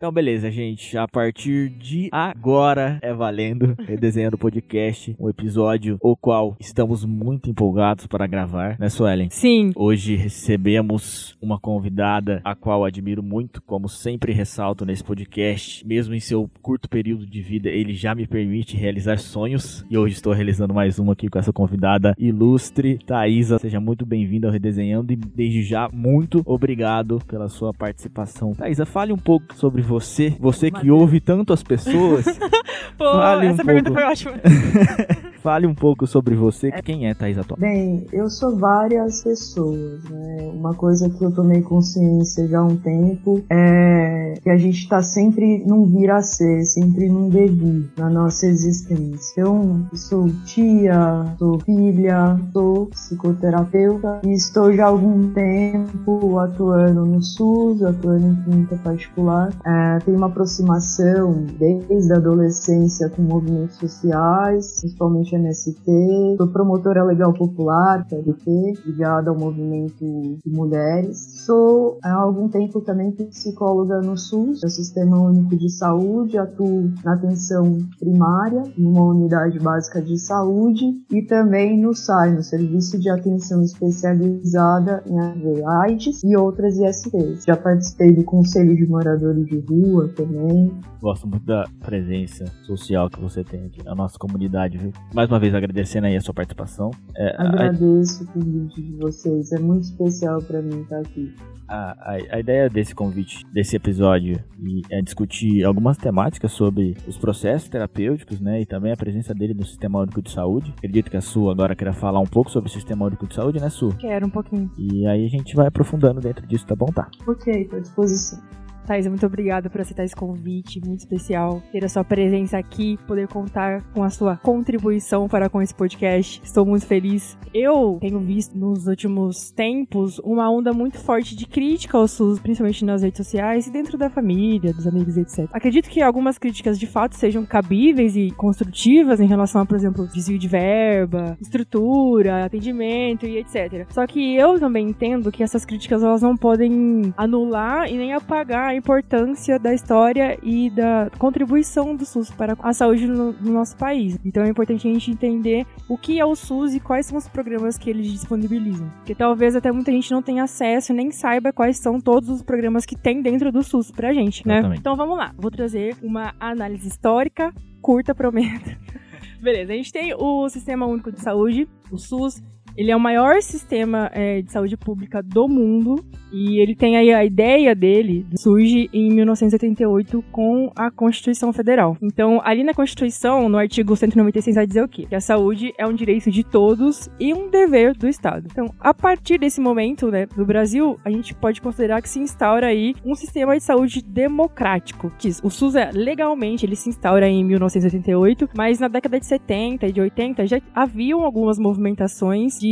Então, beleza, gente. A partir de agora é valendo Redesenhando o Podcast, um episódio o qual estamos muito empolgados para gravar, né, Suelen? Sim. Hoje recebemos uma convidada a qual admiro muito, como sempre ressalto nesse podcast. Mesmo em seu curto período de vida, ele já me permite realizar sonhos. E hoje estou realizando mais uma aqui com essa convidada ilustre, Thaisa. Seja muito bem-vinda ao Redesenhando e desde já, muito obrigado pela sua participação. Thaisa, fale um pouco sobre você, você que ouve tanto as pessoas. Pô, Fale um essa pergunta pouco. foi ótima. Fale um pouco sobre você. Quem é Thaisa atual? Bem, eu sou várias pessoas, né? Uma coisa que eu tomei consciência já há um tempo é que a gente tá sempre num vir a ser, sempre num devir na nossa existência. Então, eu sou tia, sou filha, sou psicoterapeuta e estou já há algum tempo atuando no SUS, atuando em clínica particular. É, tenho uma aproximação desde a adolescência com movimentos sociais, principalmente MST. Sou promotora legal popular, PLP, ligada ao movimento de mulheres. Sou há algum tempo também psicóloga no SUS, é o Sistema Único de Saúde. Atuo na atenção primária, numa unidade básica de saúde, e também no SAI, no Serviço de Atenção Especializada em HIV AIDS e outras ISTs. Já participei do Conselho de Moradores de Rua também, Gosto muito da presença social que você tem aqui na nossa comunidade, viu? Mais uma vez agradecendo aí a sua participação. É, a, Agradeço o convite de vocês, é muito especial para mim estar aqui. a, a, a ideia desse convite, desse episódio, e é discutir algumas temáticas sobre os processos terapêuticos, né? E também a presença dele no Sistema Único de Saúde. Acredito que a Su agora queira falar um pouco sobre o Sistema Único de Saúde, né, Su? Quero um pouquinho. E aí a gente vai aprofundando dentro disso, tá bom? Tá. Ok, estou à disposição. Thais, muito obrigada por aceitar esse convite, muito especial ter a sua presença aqui, poder contar com a sua contribuição para com esse podcast. Estou muito feliz. Eu tenho visto nos últimos tempos uma onda muito forte de crítica ao SUS, principalmente nas redes sociais e dentro da família, dos amigos, etc. Acredito que algumas críticas de fato sejam cabíveis e construtivas em relação a, por exemplo, desvio de verba, estrutura, atendimento e etc. Só que eu também entendo que essas críticas elas não podem anular e nem apagar importância da história e da contribuição do SUS para a saúde no, no nosso país. Então é importante a gente entender o que é o SUS e quais são os programas que eles disponibilizam. Porque talvez até muita gente não tenha acesso e nem saiba quais são todos os programas que tem dentro do SUS pra gente, né? Exatamente. Então vamos lá, vou trazer uma análise histórica, curta, prometo. Beleza, a gente tem o Sistema Único de Saúde, o SUS. Ele é o maior sistema é, de saúde pública do mundo e ele tem aí a ideia dele surge em 1978 com a Constituição Federal. Então, ali na Constituição, no artigo 196 vai dizer o quê? Que a saúde é um direito de todos e um dever do Estado. Então, a partir desse momento, né, no Brasil, a gente pode considerar que se instaura aí um sistema de saúde democrático. O SUS é legalmente ele se instaura em 1988, mas na década de 70 e de 80 já haviam algumas movimentações de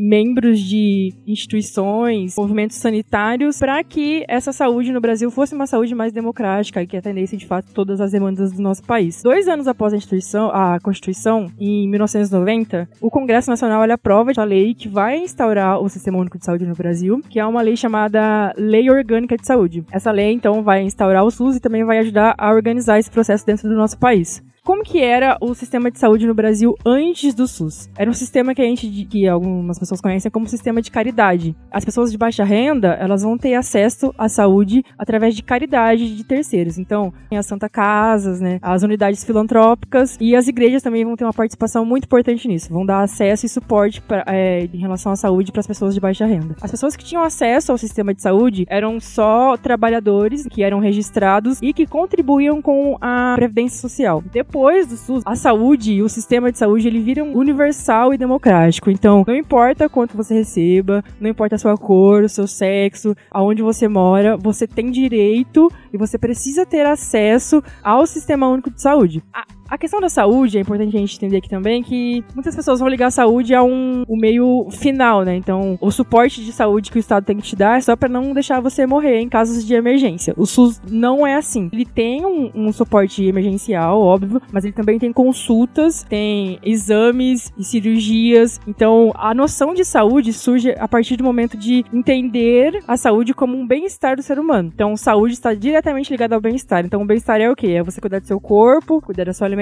membros de instituições, movimentos sanitários para que essa saúde no Brasil fosse uma saúde mais democrática e que atendesse de fato todas as demandas do nosso país. Dois anos após a instituição, a Constituição, em 1990, o Congresso Nacional ele aprova a lei que vai instaurar o Sistema Único de Saúde no Brasil, que é uma lei chamada Lei Orgânica de Saúde. Essa lei então vai instaurar o SUS e também vai ajudar a organizar esse processo dentro do nosso país. Como que era o sistema de saúde no Brasil antes do SUS? Era um sistema que a gente, que algumas pessoas conhecem como sistema de caridade. As pessoas de baixa renda, elas vão ter acesso à saúde através de caridade de terceiros. Então, tem as Santa Casas, né, as unidades filantrópicas e as igrejas também vão ter uma participação muito importante nisso. Vão dar acesso e suporte pra, é, em relação à saúde para as pessoas de baixa renda. As pessoas que tinham acesso ao sistema de saúde eram só trabalhadores que eram registrados e que contribuíam com a previdência social. Depois do SUS, a saúde e o sistema de saúde ele viram universal e democrático. Então, não importa quanto você receba, não importa a sua cor, o seu sexo, aonde você mora, você tem direito e você precisa ter acesso ao sistema único de saúde. A- A questão da saúde, é importante a gente entender aqui também que muitas pessoas vão ligar a saúde a um, um meio final, né? Então, o suporte de saúde que o Estado tem que te dar é só para não deixar você morrer em casos de emergência. O SUS não é assim. Ele tem um, um suporte emergencial, óbvio, mas ele também tem consultas, tem exames e cirurgias. Então, a noção de saúde surge a partir do momento de entender a saúde como um bem-estar do ser humano. Então, saúde está diretamente ligada ao bem-estar. Então, o bem-estar é o quê? É você cuidar do seu corpo, cuidar da sua alimentação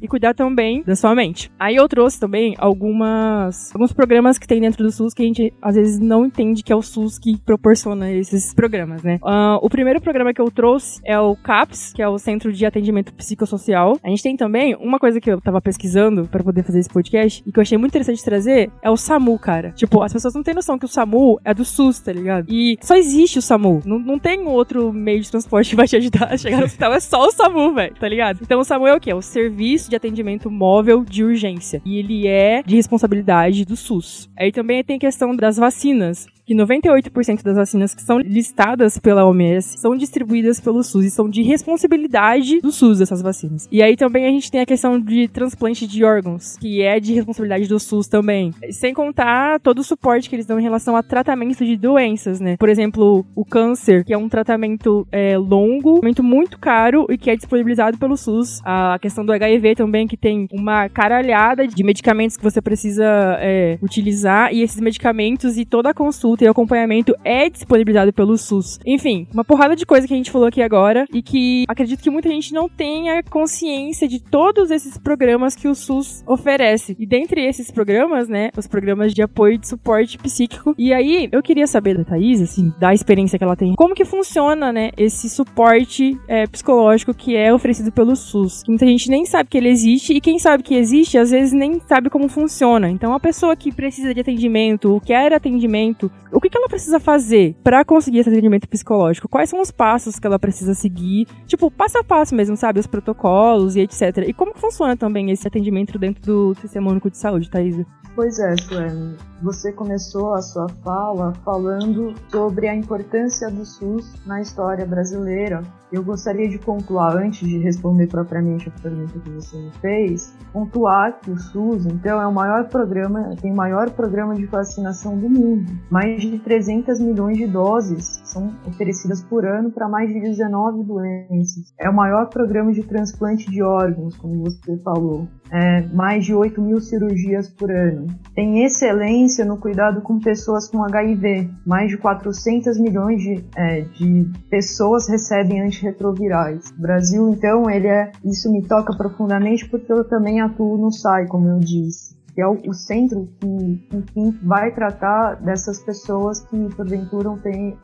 e cuidar também da sua mente. Aí eu trouxe também algumas alguns programas que tem dentro do SUS que a gente às vezes não entende que é o SUS que proporciona esses programas, né? Uh, o primeiro programa que eu trouxe é o CAPS, que é o Centro de Atendimento Psicossocial. A gente tem também uma coisa que eu tava pesquisando para poder fazer esse podcast e que eu achei muito interessante trazer é o SAMU, cara. Tipo, as pessoas não têm noção que o SAMU é do SUS, tá ligado? E só existe o SAMU. Não, não tem outro meio de transporte que vai te ajudar a chegar no hospital. É só o SAMU, velho, tá ligado? Então o SAMU é o quê? É o Serviço de Atendimento Móvel de Urgência. E ele é de responsabilidade do SUS. Aí também tem a questão das vacinas que 98% das vacinas que são listadas pela OMS são distribuídas pelo SUS e são de responsabilidade do SUS essas vacinas. E aí também a gente tem a questão de transplante de órgãos, que é de responsabilidade do SUS também. Sem contar todo o suporte que eles dão em relação a tratamento de doenças, né? Por exemplo, o câncer, que é um tratamento é, longo, muito caro e que é disponibilizado pelo SUS. A questão do HIV também, que tem uma caralhada de medicamentos que você precisa é, utilizar e esses medicamentos e toda a consulta e acompanhamento é disponibilizado pelo SUS. Enfim, uma porrada de coisa que a gente falou aqui agora e que acredito que muita gente não tenha consciência de todos esses programas que o SUS oferece. E dentre esses programas, né, os programas de apoio de suporte psíquico. E aí, eu queria saber da Thaís, assim, da experiência que ela tem, como que funciona, né, esse suporte é, psicológico que é oferecido pelo SUS. Muita gente nem sabe que ele existe e quem sabe que existe, às vezes nem sabe como funciona. Então, a pessoa que precisa de atendimento, ou quer atendimento, o que, que ela precisa fazer para conseguir esse atendimento psicológico? Quais são os passos que ela precisa seguir? Tipo, passo a passo mesmo, sabe? Os protocolos e etc. E como funciona também esse atendimento dentro do Sistema Único de Saúde, Thaisa? Pois é, Suene. Você começou a sua fala falando sobre a importância do SUS na história brasileira. Eu gostaria de pontuar, antes de responder propriamente a pergunta que você me fez, pontuar que o SUS, então, é o maior programa, tem o maior programa de vacinação do mundo. Mais de 300 milhões de doses são oferecidas por ano para mais de 19 doenças. É o maior programa de transplante de órgãos, como você falou. É, mais de 8 mil cirurgias por ano. Tem excelência no cuidado com pessoas com HIV. Mais de 400 milhões de, é, de pessoas recebem antirretrovirais. O Brasil, então, ele é, isso me toca profundamente porque eu também atuo no SAI, como eu disse que é o, o centro que, enfim, vai tratar dessas pessoas que porventura têm,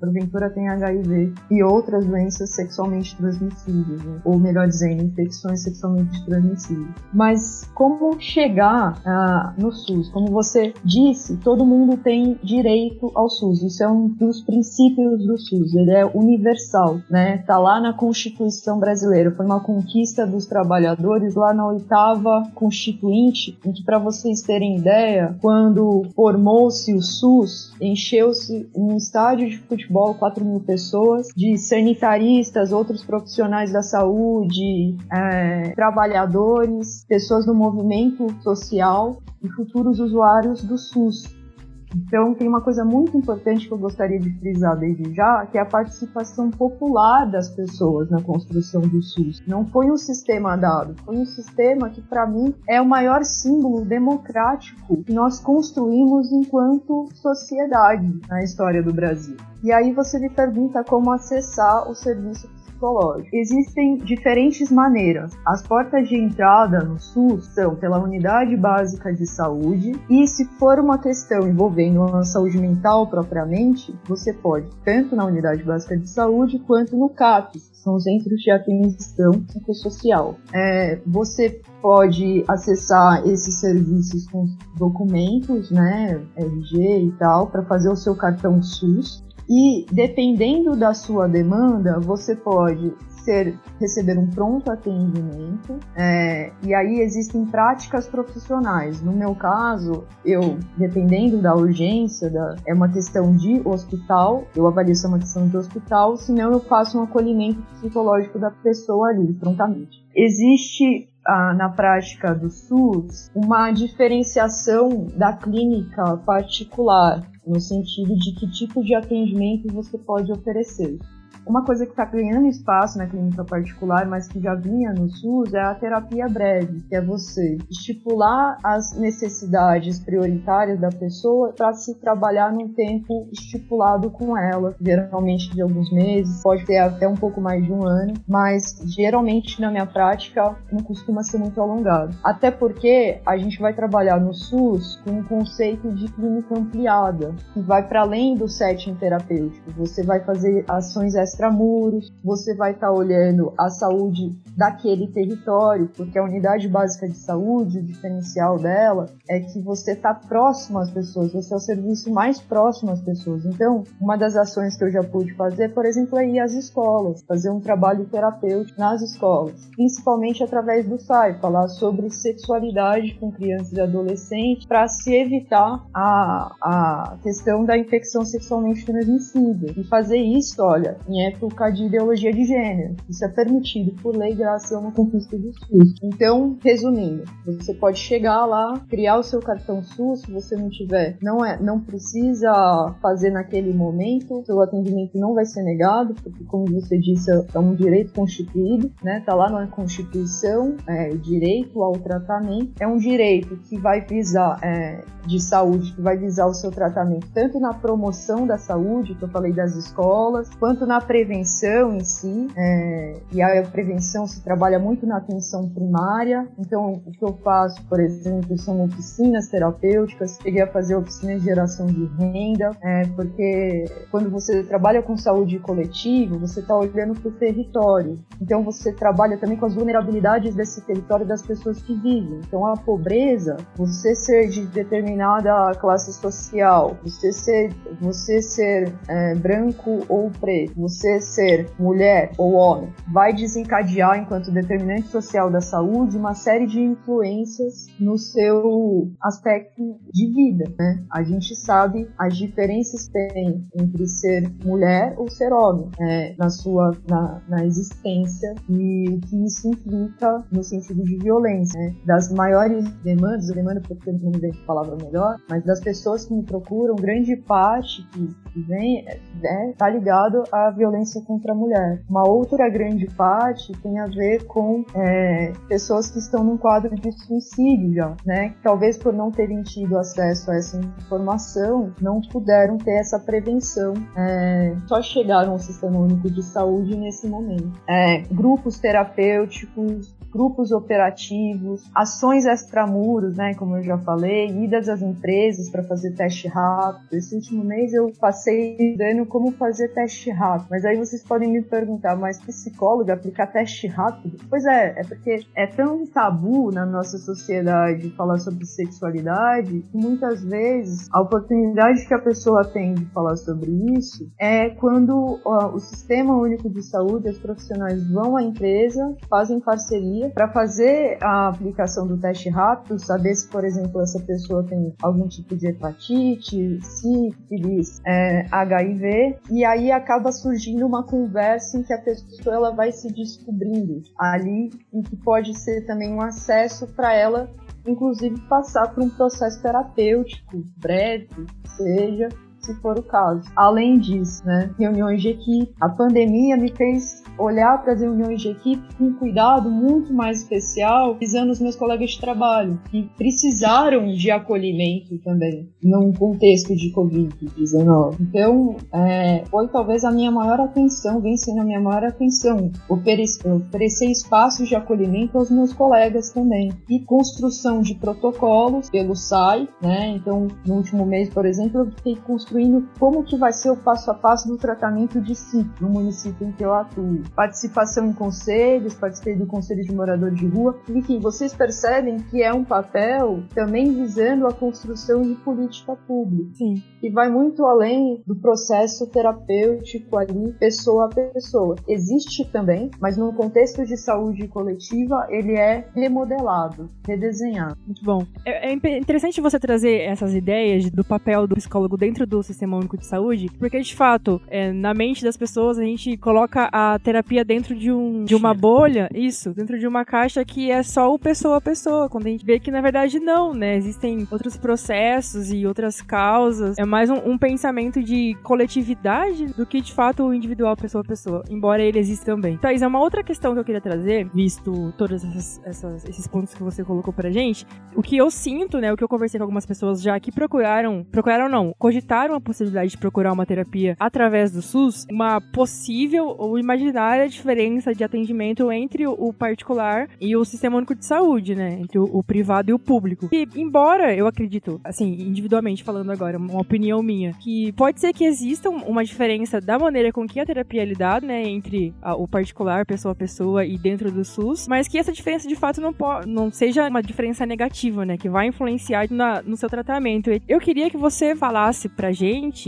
porventura têm HIV e outras doenças sexualmente transmissíveis, né? ou melhor dizendo, infecções sexualmente transmissíveis. Mas como chegar ah, no SUS? Como você disse, todo mundo tem direito ao SUS. Isso é um dos princípios do SUS. Ele é universal, né? Tá lá na Constituição brasileira. Foi uma conquista dos trabalhadores lá na oitava Constituinte que para vocês terem ideia, quando formou-se o SUS, encheu-se um estádio de futebol, 4 mil pessoas, de sanitaristas, outros profissionais da saúde, é, trabalhadores, pessoas do movimento social e futuros usuários do SUS. Então, tem uma coisa muito importante que eu gostaria de frisar desde já, que é a participação popular das pessoas na construção do SUS. Não foi um sistema dado, foi um sistema que, para mim, é o maior símbolo democrático que nós construímos enquanto sociedade na história do Brasil. E aí você me pergunta como acessar o serviço psicológico. Existem diferentes maneiras. As portas de entrada no SUS são pela unidade básica de saúde e se for uma questão envolvendo a saúde mental propriamente, você pode tanto na unidade básica de saúde quanto no CAPS, são os centros de atenção psicossocial. É, você pode acessar esses serviços com documentos, né, RG e tal, para fazer o seu cartão SUS. E dependendo da sua demanda, você pode ser receber um pronto atendimento é, e aí existem práticas profissionais. No meu caso, eu dependendo da urgência, da, é uma questão de hospital, eu avalio se é uma questão de hospital, senão eu faço um acolhimento psicológico da pessoa ali prontamente. Existe na prática do SUS uma diferenciação da clínica particular, no sentido de que tipo de atendimento você pode oferecer. Uma coisa que está ganhando espaço na clínica particular, mas que já vinha no SUS, é a terapia breve, que é você estipular as necessidades prioritárias da pessoa para se trabalhar num tempo estipulado com ela, geralmente de alguns meses, pode ter até um pouco mais de um ano, mas geralmente na minha prática não costuma ser muito alongado. Até porque a gente vai trabalhar no SUS com um conceito de clínica ampliada, que vai para além do setting terapêutico. Você vai fazer ações extramuros, você vai estar tá olhando a saúde daquele território, porque a unidade básica de saúde, o diferencial dela é que você está próximo às pessoas, você é o serviço mais próximo às pessoas. Então, uma das ações que eu já pude fazer, por exemplo, é ir às escolas, fazer um trabalho terapêutico nas escolas, principalmente através do SAI, falar sobre sexualidade com crianças e adolescentes, para se evitar a, a questão da infecção sexualmente transmissível. E fazer isso, olha, em época de ideologia de gênero. Isso é permitido por lei graças a uma conquista do SUS. Então, resumindo, você pode chegar lá, criar o seu cartão SUS, se você não tiver, não é, não precisa fazer naquele momento, seu atendimento não vai ser negado, porque como você disse, é um direito constituído, né? Tá lá na Constituição, é, direito ao tratamento. É um direito que vai visar é, de saúde, que vai visar o seu tratamento tanto na promoção da saúde, que eu falei das escolas, quanto na prevenção em si. É, e a prevenção se trabalha muito na atenção primária. Então, o que eu faço, por exemplo, são oficinas terapêuticas. Cheguei a fazer oficinas de geração de renda, é, porque quando você trabalha com saúde coletiva, você está olhando para o território. Então, você trabalha também com as vulnerabilidades desse território das pessoas que vivem. Então, a pobreza, você ser de determinada classe social, você ser, você ser é, branco ou preto, você ser mulher ou homem, vai desencadear, enquanto determinante social da saúde, uma série de influências no seu aspecto de vida. Né? A gente sabe as diferenças que tem entre ser mulher ou ser homem é, na sua na, na, existência e o que isso implica no sentido de violência. Né? Das maiores demandas, demanda porque não me a palavra melhor, mas das pessoas que me procuram, grande parte que, vem está é, tá ligado à violência contra a mulher. Uma outra grande parte tem a ver com é, pessoas que estão num quadro de suicídio já, né? Talvez por não terem tido acesso a essa informação, não puderam ter essa prevenção. É, só chegaram ao Sistema Único de Saúde nesse momento. É, grupos terapêuticos, grupos operativos, ações extramuros, né, como eu já falei, idas às empresas para fazer teste rápido. Esse último mês eu passei dando como fazer teste rápido, mas aí vocês podem me perguntar, mas psicólogo aplicar teste rápido? Pois é, é porque é tão tabu na nossa sociedade falar sobre sexualidade que muitas vezes a oportunidade que a pessoa tem de falar sobre isso é quando ó, o Sistema Único de Saúde, os profissionais vão à empresa, fazem parceria para fazer a aplicação do teste rápido, saber se, por exemplo, essa pessoa tem algum tipo de hepatite, sífilis, é, HIV, e aí acaba surgindo uma conversa em que a pessoa ela vai se descobrindo ali e que pode ser também um acesso para ela inclusive passar por um processo terapêutico breve, seja, se for o caso. Além disso, né, reuniões de equipe. A pandemia me fez olhar para as reuniões de equipe com um cuidado muito mais especial, visando os meus colegas de trabalho, que precisaram de acolhimento também, num contexto de Covid-19. Então, é, foi talvez a minha maior atenção, vem sendo a minha maior atenção, oferecer espaços de acolhimento aos meus colegas também. E construção de protocolos pelo SAI, né? Então, no último mês, por exemplo, eu fiquei construindo construindo como que vai ser o passo a passo do tratamento de si no município em que eu atuo. Participação em conselhos, participei do Conselho de Moradores de Rua. Enfim, vocês percebem que é um papel também visando a construção de política pública. Sim. Que vai muito além do processo terapêutico ali, pessoa a pessoa. Existe também, mas no contexto de saúde coletiva, ele é remodelado, redesenhado. Muito bom. É, é interessante você trazer essas ideias do papel do psicólogo dentro do Sistema Único de Saúde, porque de fato, é, na mente das pessoas, a gente coloca a terapia dentro de, um, de uma bolha, isso, dentro de uma caixa que é só o pessoa a pessoa, quando a gente vê que na verdade não, né? Existem outros processos e outras causas. É mais um, um pensamento de coletividade do que de fato o individual pessoa a pessoa, embora ele exista também. Thais, é uma outra questão que eu queria trazer, visto todos esses pontos que você colocou pra gente. O que eu sinto, né? O que eu conversei com algumas pessoas já que procuraram, procuraram não, cogitaram a possibilidade de procurar uma terapia através do SUS, uma possível ou imaginária diferença de atendimento entre o particular e o sistema único de saúde, né? Entre o, privado e o público. E, embora eu acredito, assim, individualmente falando agora, uma opinião minha, que pode ser que exista uma diferença da maneira com que a terapia é lidada, né? Entre a, o particular, pessoa a pessoa e dentro do SUS, mas que essa diferença de fato não, não seja uma diferença negativa, né? Que vai influenciar na, no seu tratamento. Eu queria que você falasse pra gente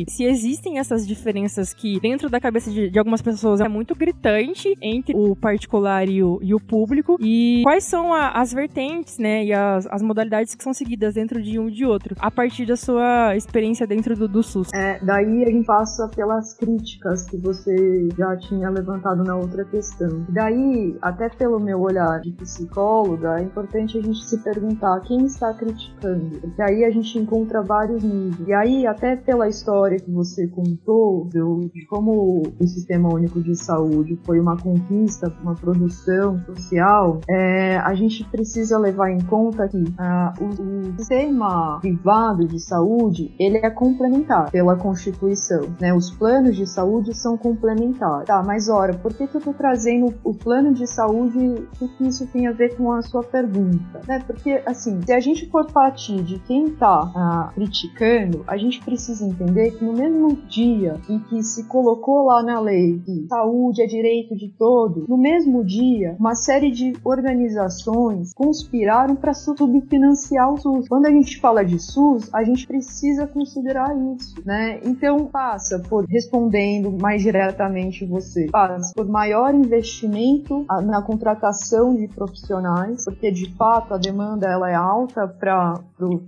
se existem essas diferenças que dentro da cabeça de, de algumas pessoas é muito gritante entre o particular e o, e o público e quais são a, as vertentes, né? E as, as modalidades que são seguidas dentro de um e de outro, a partir da sua experiência dentro do, do SUS. É, daí a gente passa pelas críticas que você já tinha levantado na outra questão. Daí, até pelo meu olhar de psicóloga, é importante a gente se perguntar quem está criticando. Porque aí a gente encontra vários níveis. E aí, até pela história que você contou, de como o Sistema Único de Saúde foi uma conquista, uma produção social, é, a gente precisa levar em conta que uh, o, o, sistema privado de saúde ele é complementar pela Constituição. Né? Os planos de saúde são complementares. Tá, mas ora, por que, que eu estou trazendo o plano de saúde? O que isso tem a ver com a sua pergunta? Né? Porque, assim, se a gente for partir de quem está ah, criticando, a gente precisa entender que no mesmo dia em que se colocou lá na lei que saúde é direito de todos, no mesmo dia, uma série de organizações conspiraram para subfinanciar o SUS. Quando a gente fala de SUS, a gente precisa considerar isso, né? Então passa por respondendo mais diretamente você, passa por maior investimento na contratação de profissionais, porque de fato a demanda ela é alta para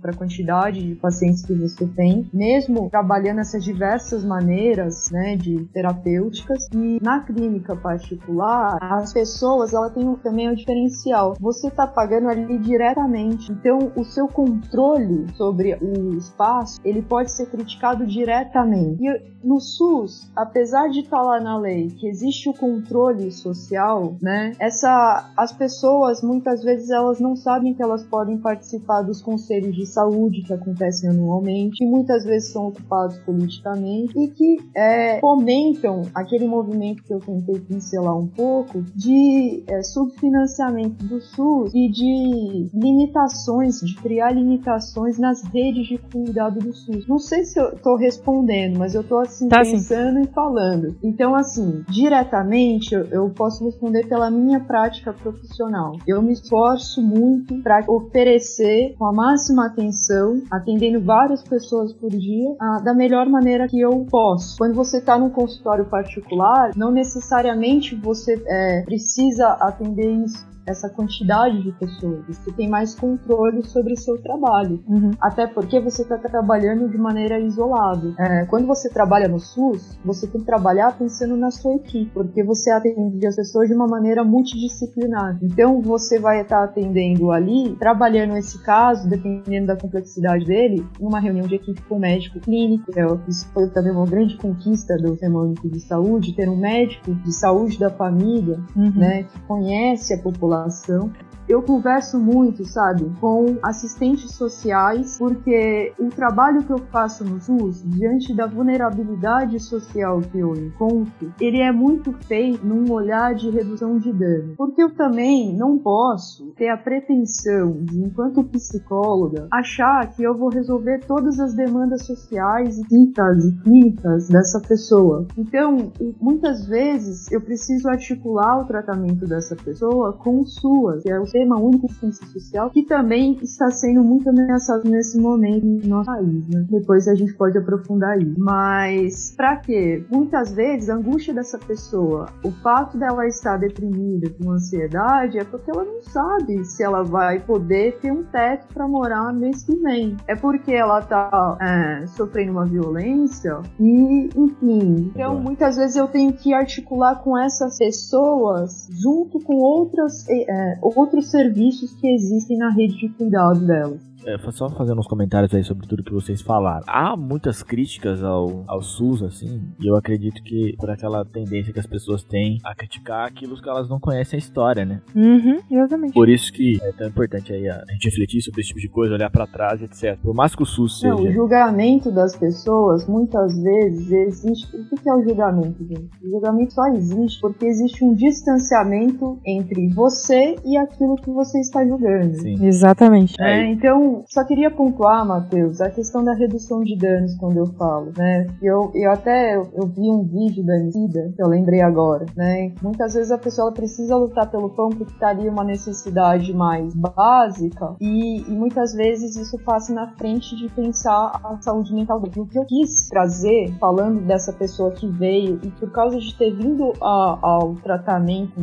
a quantidade de pacientes que você tem, mesmo trabalhando essas diversas maneiras, né, de terapêuticas. E na clínica particular, as pessoas ela tem também um diferencial. Você está pagando ali diretamente, então o seu controle sobre o espaço ele pode ser criticado diretamente. E no SUS, apesar de estar tá lá na lei que existe o controle social, né? Essa as pessoas muitas vezes elas não sabem que elas podem participar dos conselhos de saúde que acontecem anualmente, que muitas vezes são ocupados politicamente e que é, fomentam aquele movimento que eu tentei pincelar um pouco de é, subfinanciamento do SUS e de limitações, de criar limitações nas redes de cuidado do SUS. Não sei se eu estou respondendo, mas eu estou assim tá, pensando sim. e falando. Então, assim, diretamente eu, eu posso responder pela minha prática profissional. Eu me esforço muito para oferecer com a máxima atenção, atendendo várias pessoas por dia, a, da melhor maneira que eu posso. Quando você está num consultório particular, não necessariamente você é, precisa atender isso essa quantidade de pessoas. Você tem mais controle sobre o seu trabalho. Uhum. Até porque você está trabalhando de maneira isolada. É, quando você trabalha no SUS, você tem que trabalhar pensando na sua equipe, porque você atende as pessoas de uma maneira multidisciplinar. Então você vai estar atendendo ali, trabalhando esse caso, dependendo da complexidade dele, numa reunião de equipe com o médico clínico. É, isso foi também uma grande conquista do Sistema Único de Saúde, ter um médico de saúde da família, uhum. né, que conhece a população legislação eu converso muito, sabe, com assistentes sociais, porque o trabalho que eu faço no SUS, diante da vulnerabilidade social que eu encontro, ele é muito feito num olhar de redução de dano. Porque eu também não posso ter a pretensão de, enquanto psicóloga, achar que eu vou resolver todas as demandas sociais e clínicas e clínicas dessa pessoa. Então, muitas vezes eu preciso articular o tratamento dessa pessoa com suas, que é o sistema único de ciência social, que também está sendo muito ameaçado nesse momento no nosso país, né? Depois a gente pode aprofundar aí. Mas, para quê? Muitas vezes a angústia dessa pessoa, o fato dela estar deprimida com ansiedade, é porque ela não sabe se ela vai poder ter um teto para morar mês que vem. É porque ela tá é, sofrendo uma violência e, enfim. Então, muitas vezes eu tenho que articular com essas pessoas junto com outras, é, outros serviços que existem na rede de cuidado delas. É, só fazendo uns comentários aí sobre tudo que vocês falaram. Há muitas críticas ao, ao SUS, assim, e eu acredito que por aquela tendência que as pessoas têm a criticar aquilo que elas não conhecem a história, né? Uhum, exatamente. Por isso que é tão importante aí a, gente refletir sobre esse tipo de coisa, olhar para trás, etc. Por mais que o SUS seja... Não, o julgamento das pessoas, muitas vezes, existe... O que é o julgamento, gente? O julgamento só existe porque existe um distanciamento entre você e aquilo que você está julgando. Sim. Exatamente. É, então, só queria pontuar, Matheus, a questão da redução de danos quando eu falo, né? Eu, eu até eu, vi um vídeo da Emicida, que eu lembrei agora, né? Muitas vezes a pessoa precisa lutar pelo pão porque está uma necessidade mais básica e, e, muitas vezes isso passa na frente de pensar a saúde mental dele. O que eu quis trazer, falando dessa pessoa que veio e por causa de ter vindo a, ao tratamento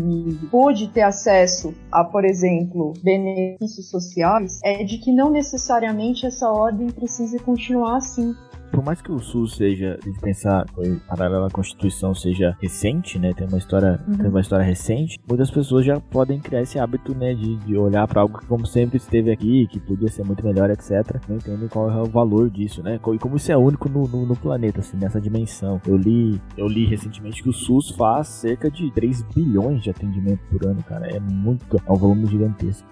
pôde ter acesso a, por exemplo, benefícios sociais, é de que não necessariamente essa ordem precise continuar assim por mais que o SUS seja, de pensar, foi paralelo à Constituição, seja recente, né? Tem uma história, uhum. tem uma história recente, muitas pessoas já podem criar esse hábito, né? De, de olhar para algo que como sempre esteve aqui, que podia ser muito melhor, etc. Não entendem qual é o valor disso, né? E como isso é único no, no, no, planeta, assim, nessa dimensão. Eu li, eu li recentemente que o SUS faz cerca de 3 bilhões de atendimento por ano, cara. É muito, é um volume gigantesco.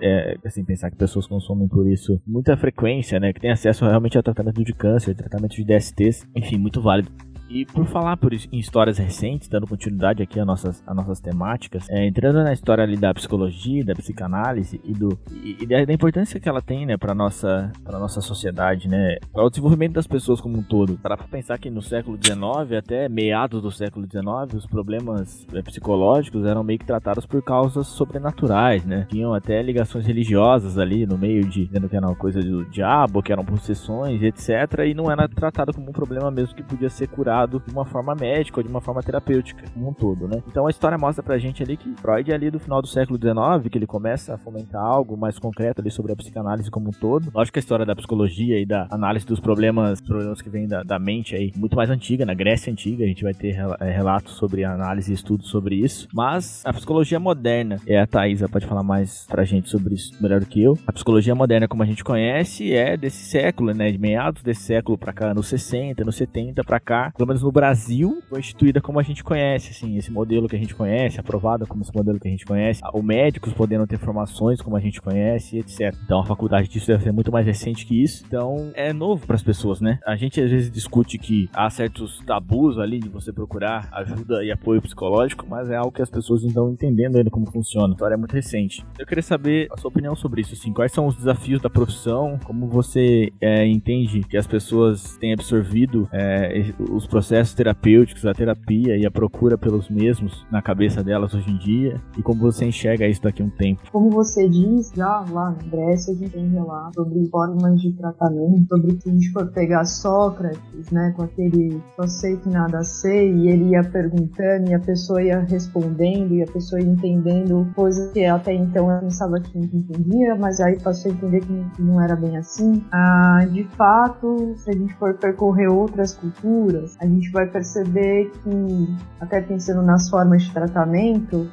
É, assim, pensar que pessoas consomem por isso muita frequência, né? Que tem acesso realmente a tratamento de câncer, tratamento de DSTs, enfim, muito válido. E por falar por em histórias recentes, dando continuidade aqui a nossas, a nossas temáticas, é, entrando na história ali da psicologia, da psicanálise e, do, e, e da, importância que ela tem, né, para nossa, para nossa sociedade, né, para o desenvolvimento das pessoas como um todo. Para pensar que no século XIX até meados do século XIX, os problemas é, psicológicos eram meio que tratados por causas sobrenaturais, né? Tinham até ligações religiosas ali no meio de dizendo que era uma coisa do diabo, que eram possessões, etc. E não era tratado como um problema mesmo que podia ser curado tratado de uma forma médica ou de uma forma terapêutica, como um todo, né? Então a história mostra pra gente ali que Freud, ali do final do século XIX, que ele começa a fomentar algo mais concreto ali sobre a psicanálise como um todo. Lógico que a história da psicologia e da análise dos problemas, problemas que vêm da, da mente aí, muito mais antiga, na Grécia Antiga, a gente vai ter é, relatos sobre análise e estudos sobre isso. Mas a psicologia moderna, é a Thaisa pode falar mais pra gente sobre isso melhor do que eu. A psicologia moderna, como a gente conhece, é desse século, né? De meados desse século pra cá, nos 60, nos 70 pra cá, menos no Brasil, foi instituída como a gente conhece, assim, esse modelo que a gente conhece, aprovada como esse modelo que a gente conhece, o médicos podendo ter formações como a gente conhece, etc. Então a faculdade disso deve ser muito mais recente que isso. Então é novo para as pessoas, né? A gente às vezes discute que há certos tabus ali de você procurar ajuda e apoio psicológico, mas é algo que as pessoas não estão entendendo ainda como funciona. A história é muito recente. Eu queria saber a sua opinião sobre isso, assim, quais são os desafios da profissão, como você é, entende que as pessoas têm absorvido é, os terapêuticos, a terapia e a procura pelos mesmos na cabeça delas hoje em dia e como você enxerga isso daqui a um tempo. Como você diz, já lá na Grécia a gente tem relato sobre formas de tratamento, sobre se a gente for pegar Sócrates, né, com aquele só sei que nada sei, e ele ia perguntando e a pessoa ia respondendo e a pessoa ia entendendo coisas que até então eu pensava que não entendia, mas aí passou a entender que não era bem assim. Ah, de fato, se a gente for percorrer outras culturas, a gente vai perceber que, até pensando nas formas de tratamento,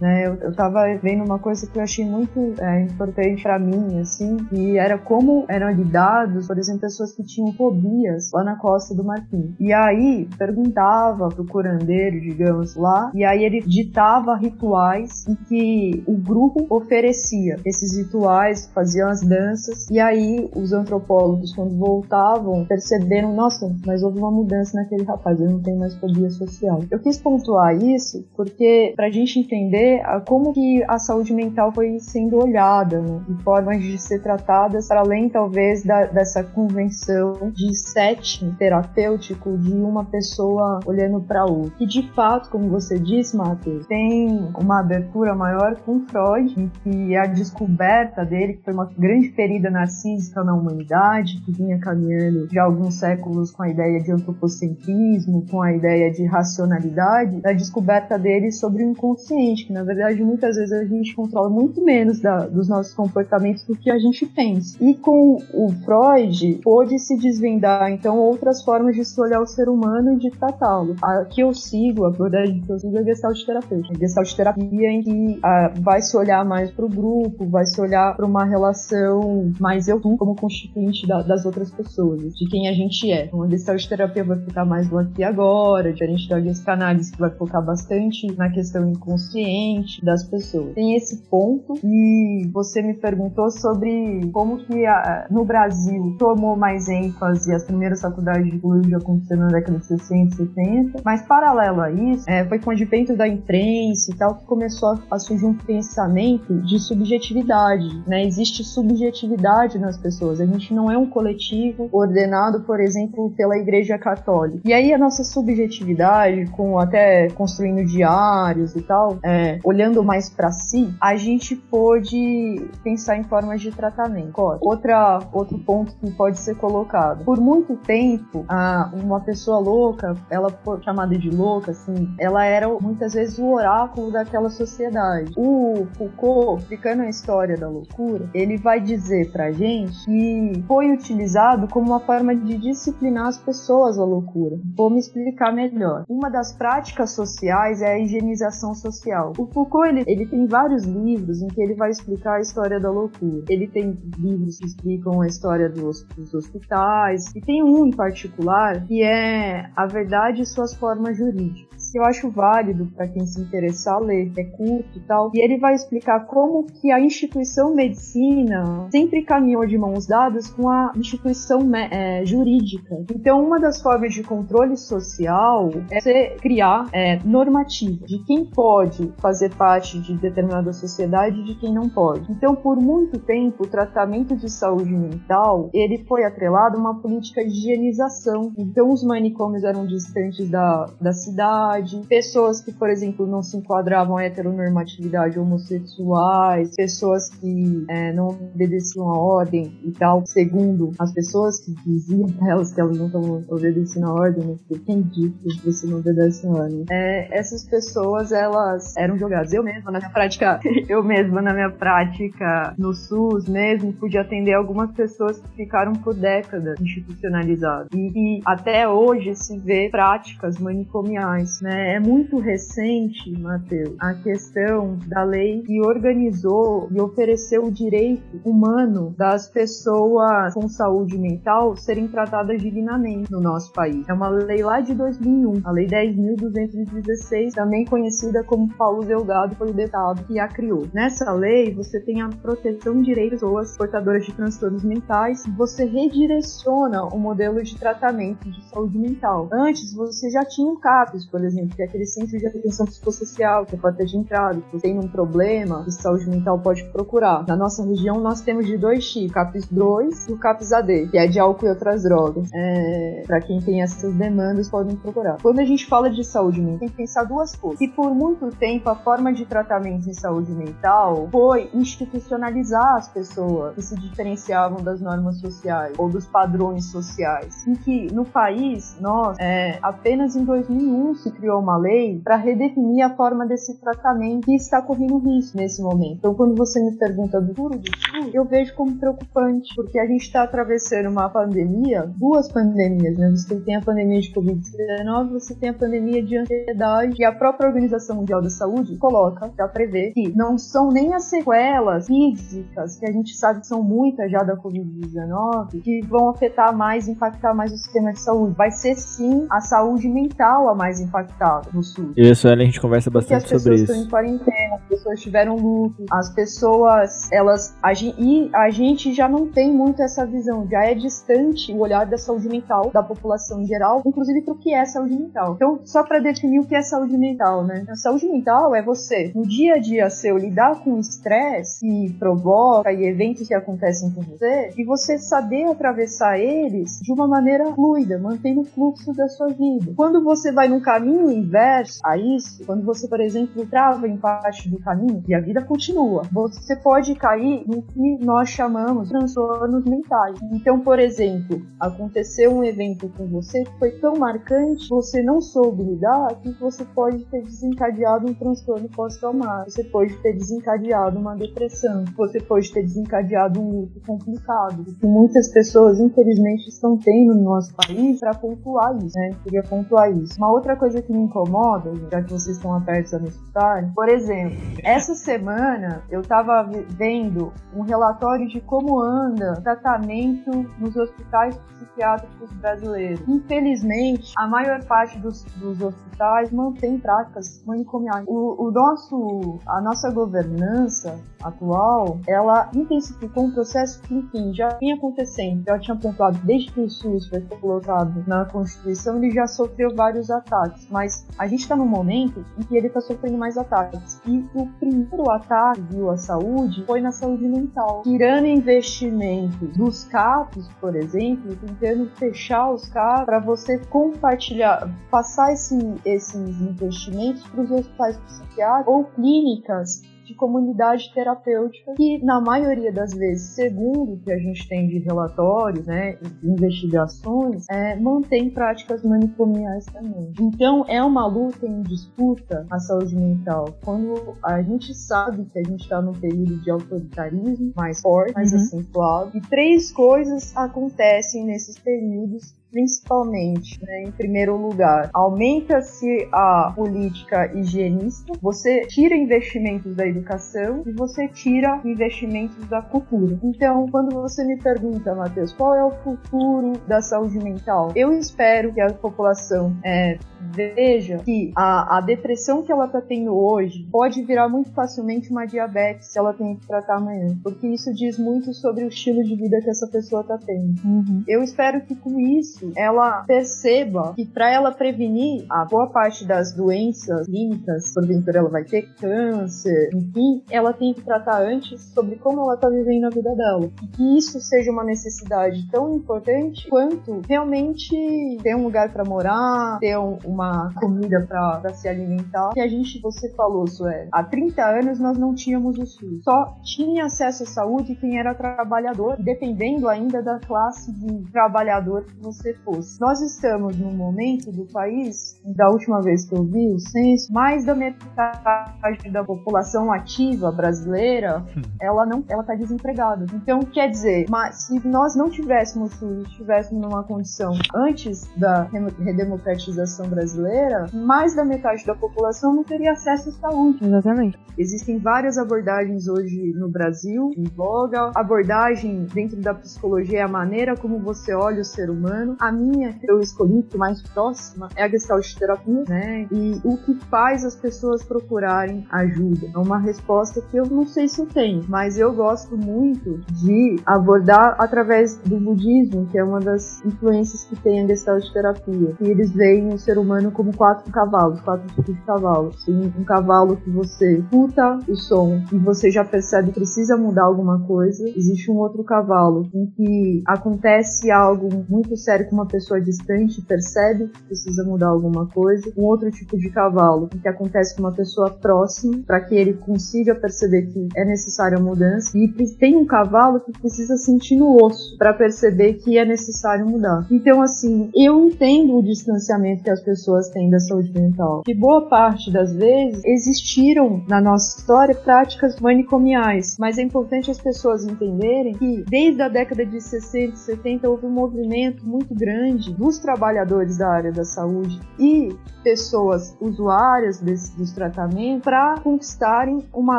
Né? Eu, eu tava vendo uma coisa que eu achei muito é, importante para mim, assim, que era como eram lidados, por exemplo, pessoas que tinham fobias lá na costa do Marfim. E aí perguntava pro curandeiro, digamos, lá, e aí ele ditava rituais em que o grupo oferecia esses rituais, faziam as danças, e aí os antropólogos, quando voltavam, perceberam, nossa, mas houve uma mudança naquele rapaz, ele não tem mais fobia social. Eu quis pontuar isso porque pra gente entender como que a saúde mental foi sendo olhada, né, de formas de ser tratadas para além talvez da, dessa convenção de setting terapêutico de uma pessoa olhando para outra. E de fato, como você disse, Matheus, tem uma abertura maior com Freud, que a descoberta dele, que foi uma grande ferida narcísica na humanidade, que vinha caminhando já alguns séculos com a ideia de antropocentrismo, com a ideia de racionalidade, a descoberta dele sobre o inconsciente, que na verdade muitas vezes a gente controla muito menos da, dos nossos comportamentos do que a gente pensa. E com o Freud, pôde se desvendar então outras formas de se olhar o ser humano e de tratá-lo. A que eu sigo, a abordagem que eu sigo é a Gestalt terapêutica. A Gestalt terapia em que a, vai se olhar mais para o grupo, vai se olhar para uma relação mais eu como constituinte da, das outras pessoas, de quem a gente é. Então a Gestalt terapia vai ficar mais no aqui e agora, diferente da análise que vai focar bastante na questão inconsciente das pessoas. Tem esse ponto e você me perguntou sobre como que a, no Brasil tomou mais ênfase as primeiras faculdades de psicologia aconteceram na década de 60 70, mas paralelo a isso, é, foi com o advento da imprensa e tal que começou a, surgir um pensamento de subjetividade, né? Existe subjetividade nas pessoas, a gente não é um coletivo ordenado, por exemplo, pela Igreja Católica. E aí a nossa subjetividade, com até construindo diários e tal, é, olhando mais para si, a gente pôde pensar em formas de tratamento. Outra, outro ponto que pode ser colocado. Por muito tempo, a, uma pessoa louca, ela foi chamada de louca, assim, ela era muitas vezes o oráculo daquela sociedade. O Foucault, explicando a história da loucura, ele vai dizer pra gente que foi utilizado como uma forma de disciplinar as pessoas a loucura. Vou me explicar melhor. Uma das práticas sociais é a higienização social. O Foucault, ele, ele tem vários livros em que ele vai explicar a história da loucura. Ele tem livros que explicam a história dos, dos hospitais, e tem um em particular que é A Verdade e Suas Formas Jurídicas que eu acho válido para quem se interessar ler, é curto e tal. E ele vai explicar como que a instituição medicina sempre caminhou de mãos dadas com a instituição é, jurídica. Então, uma das formas de controle social é você criar é, normativa de quem pode fazer parte de determinada sociedade e de quem não pode. Então, por muito tempo, o tratamento de saúde mental ele foi atrelado a uma política de higienização. Então, os manicômios eram distantes da, da cidade pessoas que, por exemplo, não se enquadravam à heteronormatividade homossexuais, pessoas que é, não obedeciam à ordem e tal, segundo as pessoas que diziam pra elas que elas não estavam obedecendo à ordem, né? porque quem disse que você não obedece à ordem? É, essas pessoas, elas eram jogadas. Eu mesma, na minha prática, eu mesma, na minha prática no SUS mesmo, pude atender algumas pessoas que ficaram por décadas institucionalizadas. E, e até hoje se vê práticas manicomiais, né? É, é muito recente, Matheus, a questão da lei que organizou e ofereceu o direito humano das pessoas com saúde mental serem tratadas dignamente no nosso país. É uma lei lá de 2001, a Lei 10.216, também conhecida como Paulo Delgado, foi o deputado que a criou. Nessa lei, você tem a proteção de direitos pessoas portadoras de transtornos mentais, você redireciona o modelo de tratamento de saúde mental. Antes, você já tinha um CAPES, por exemplo, que é aquele centro de atenção psicossocial, que é a porta de entrada. Se tem um problema de saúde mental, pode procurar. Na nossa região, nós temos de dois tipos, CAPS 2 e o CAPS AD, que é de álcool e outras drogas. É, para quem tem essas demandas, podem procurar. Quando a gente fala de saúde mental, tem que pensar duas coisas. Que por muito tempo, a forma de tratamento em saúde mental foi institucionalizar as pessoas que se diferenciavam das normas sociais ou dos padrões sociais. Em que, no país, nós, é, apenas em 2001 se criou uma lei para redefinir a forma desse tratamento que está correndo risco nesse momento. Então, quando você me pergunta do futuro do SUS, eu vejo como preocupante, porque a gente está atravessando uma pandemia, duas pandemias, né? Você tem a pandemia de Covid-19, você tem a pandemia de ansiedade, e a própria Organização Mundial da Saúde coloca, já prevê, que não são nem as sequelas físicas, que a gente sabe que são muitas já da Covid-19, que vão afetar mais, impactar mais o sistema de saúde. Vai ser sim a saúde mental a mais impactada no SUS. E isso a gente conversa bastante sobre isso. As pessoas estão em quarentena, as pessoas tiveram luto, as pessoas, elas. A, e a gente já não tem muito essa visão, já é distante o olhar da saúde mental da população em geral, inclusive para o que é saúde mental. Então, só para definir o que é saúde mental, né? A saúde mental é você, no dia a dia seu, lidar com o estresse que provoca e eventos que acontecem com você, e você saber atravessar eles de uma maneira fluida, mantendo o fluxo da sua vida. Quando você vai num caminho inverso a isso, quando você, por exemplo, trava em parte do caminho e a vida continua, você pode cair no que nós chamamos de transtornos mentais. Então, por exemplo, aconteceu um evento com você que foi tão marcante, você não soube lidar, que você pode ter desencadeado um transtorno pós-traumático, você pode ter desencadeado uma depressão, você pode ter desencadeado um luto complicado, que muitas pessoas, infelizmente, estão tendo no nosso país para pontuar isso, né? Eu queria pontuar isso. Uma outra coisa que me incomoda, já que vocês estão abertos a me escutar, por exemplo, essa semana eu estava vendo um relatório de como anda o tratamento nos hospitais psiquiátricos brasileiros. Infelizmente, a maior parte dos, dos hospitais mantém práticas manicomiais. O, o nosso, a nossa governança atual, ela intensificou um processo que, enfim, já vinha acontecendo, já tinha pontuado desde que o SUS foi colocado na Constituição, ele já sofreu vários ataques, mas a gente está num momento em que ele está sofrendo mais ataques. E o primeiro ataque, viu, à saúde, foi na saúde mental, tirando investimentos dos CAPs, por exemplo, tentando fechar os CAPs para você compartilhar, passar esse, esses investimentos para os hospitais psiquiátricos ou clínicas de comunidade terapêutica que, na maioria das vezes, segundo o que a gente tem de relatórios, né, de investigações, é, mantém práticas manicomiais também. Então, é uma luta em disputa a saúde mental. Quando a gente sabe que a gente está num período de autoritarismo mais forte, mais uhum. acentuado, e três coisas acontecem nesses períodos principalmente, né, em primeiro lugar, aumenta-se a política higienista, você tira investimentos da educação e você tira investimentos da cultura. Então, quando você me pergunta, Matheus, qual é o futuro da saúde mental? Eu espero que a população é, veja que a, a depressão que ela está tendo hoje pode virar muito facilmente uma diabetes se ela tem que tratar amanhã, porque isso diz muito sobre o estilo de vida que essa pessoa está tendo. Uhum. Eu espero que com isso ela perceba que para ela prevenir a boa parte das doenças clínicas, porventura ela vai ter câncer, enfim, ela tem que tratar antes sobre como ela está vivendo a vida dela. E que isso seja uma necessidade tão importante quanto realmente ter um lugar para morar, ter um, uma comida para se alimentar. Que a gente, você falou, Sué, há 30 anos nós não tínhamos o SUS. Só tinha acesso à saúde quem era trabalhador, dependendo ainda da classe de trabalhador que você fosse. Nós estamos num momento do país, da última vez que eu vi o censo, mais da metade da população ativa brasileira, ela não, ela tá desempregada. Então, quer dizer, mas se nós não tivéssemos SUS, estivéssemos numa condição antes da redemocratização brasileira, mais da metade da população não teria acesso à saúde. Exatamente. Existem várias abordagens hoje no Brasil em voga. Abordagem dentro da psicologia é a maneira como você olha o ser humano. A minha que eu escolhi, que mais próxima, é a Gestalt terapia, né? E o que faz as pessoas procurarem ajuda. É uma resposta que eu não sei se eu tenho, mas eu gosto muito de abordar através do budismo, que é uma das influências que tem a Gestalt terapia. E eles veem o ser humano como quatro cavalos, quatro tipos de cavalos. Tem um cavalo que você escuta o som e você já percebe que precisa mudar alguma coisa. Existe um outro cavalo em que acontece algo muito sério percebe que uma pessoa distante percebe que precisa mudar alguma coisa. Um outro tipo de cavalo, que acontece com uma pessoa próxima, para que ele consiga perceber que é necessária a mudança. E tem um cavalo que precisa sentir no osso para perceber que é necessário mudar. Então, assim, eu entendo o distanciamento que as pessoas têm da saúde mental. Que boa parte das vezes existiram na nossa história práticas manicomiais, mas é importante as pessoas entenderem que desde a década de 60 e 70 houve um movimento muito grande dos trabalhadores da área da saúde e pessoas usuárias desse, dos tratamentos para conquistarem uma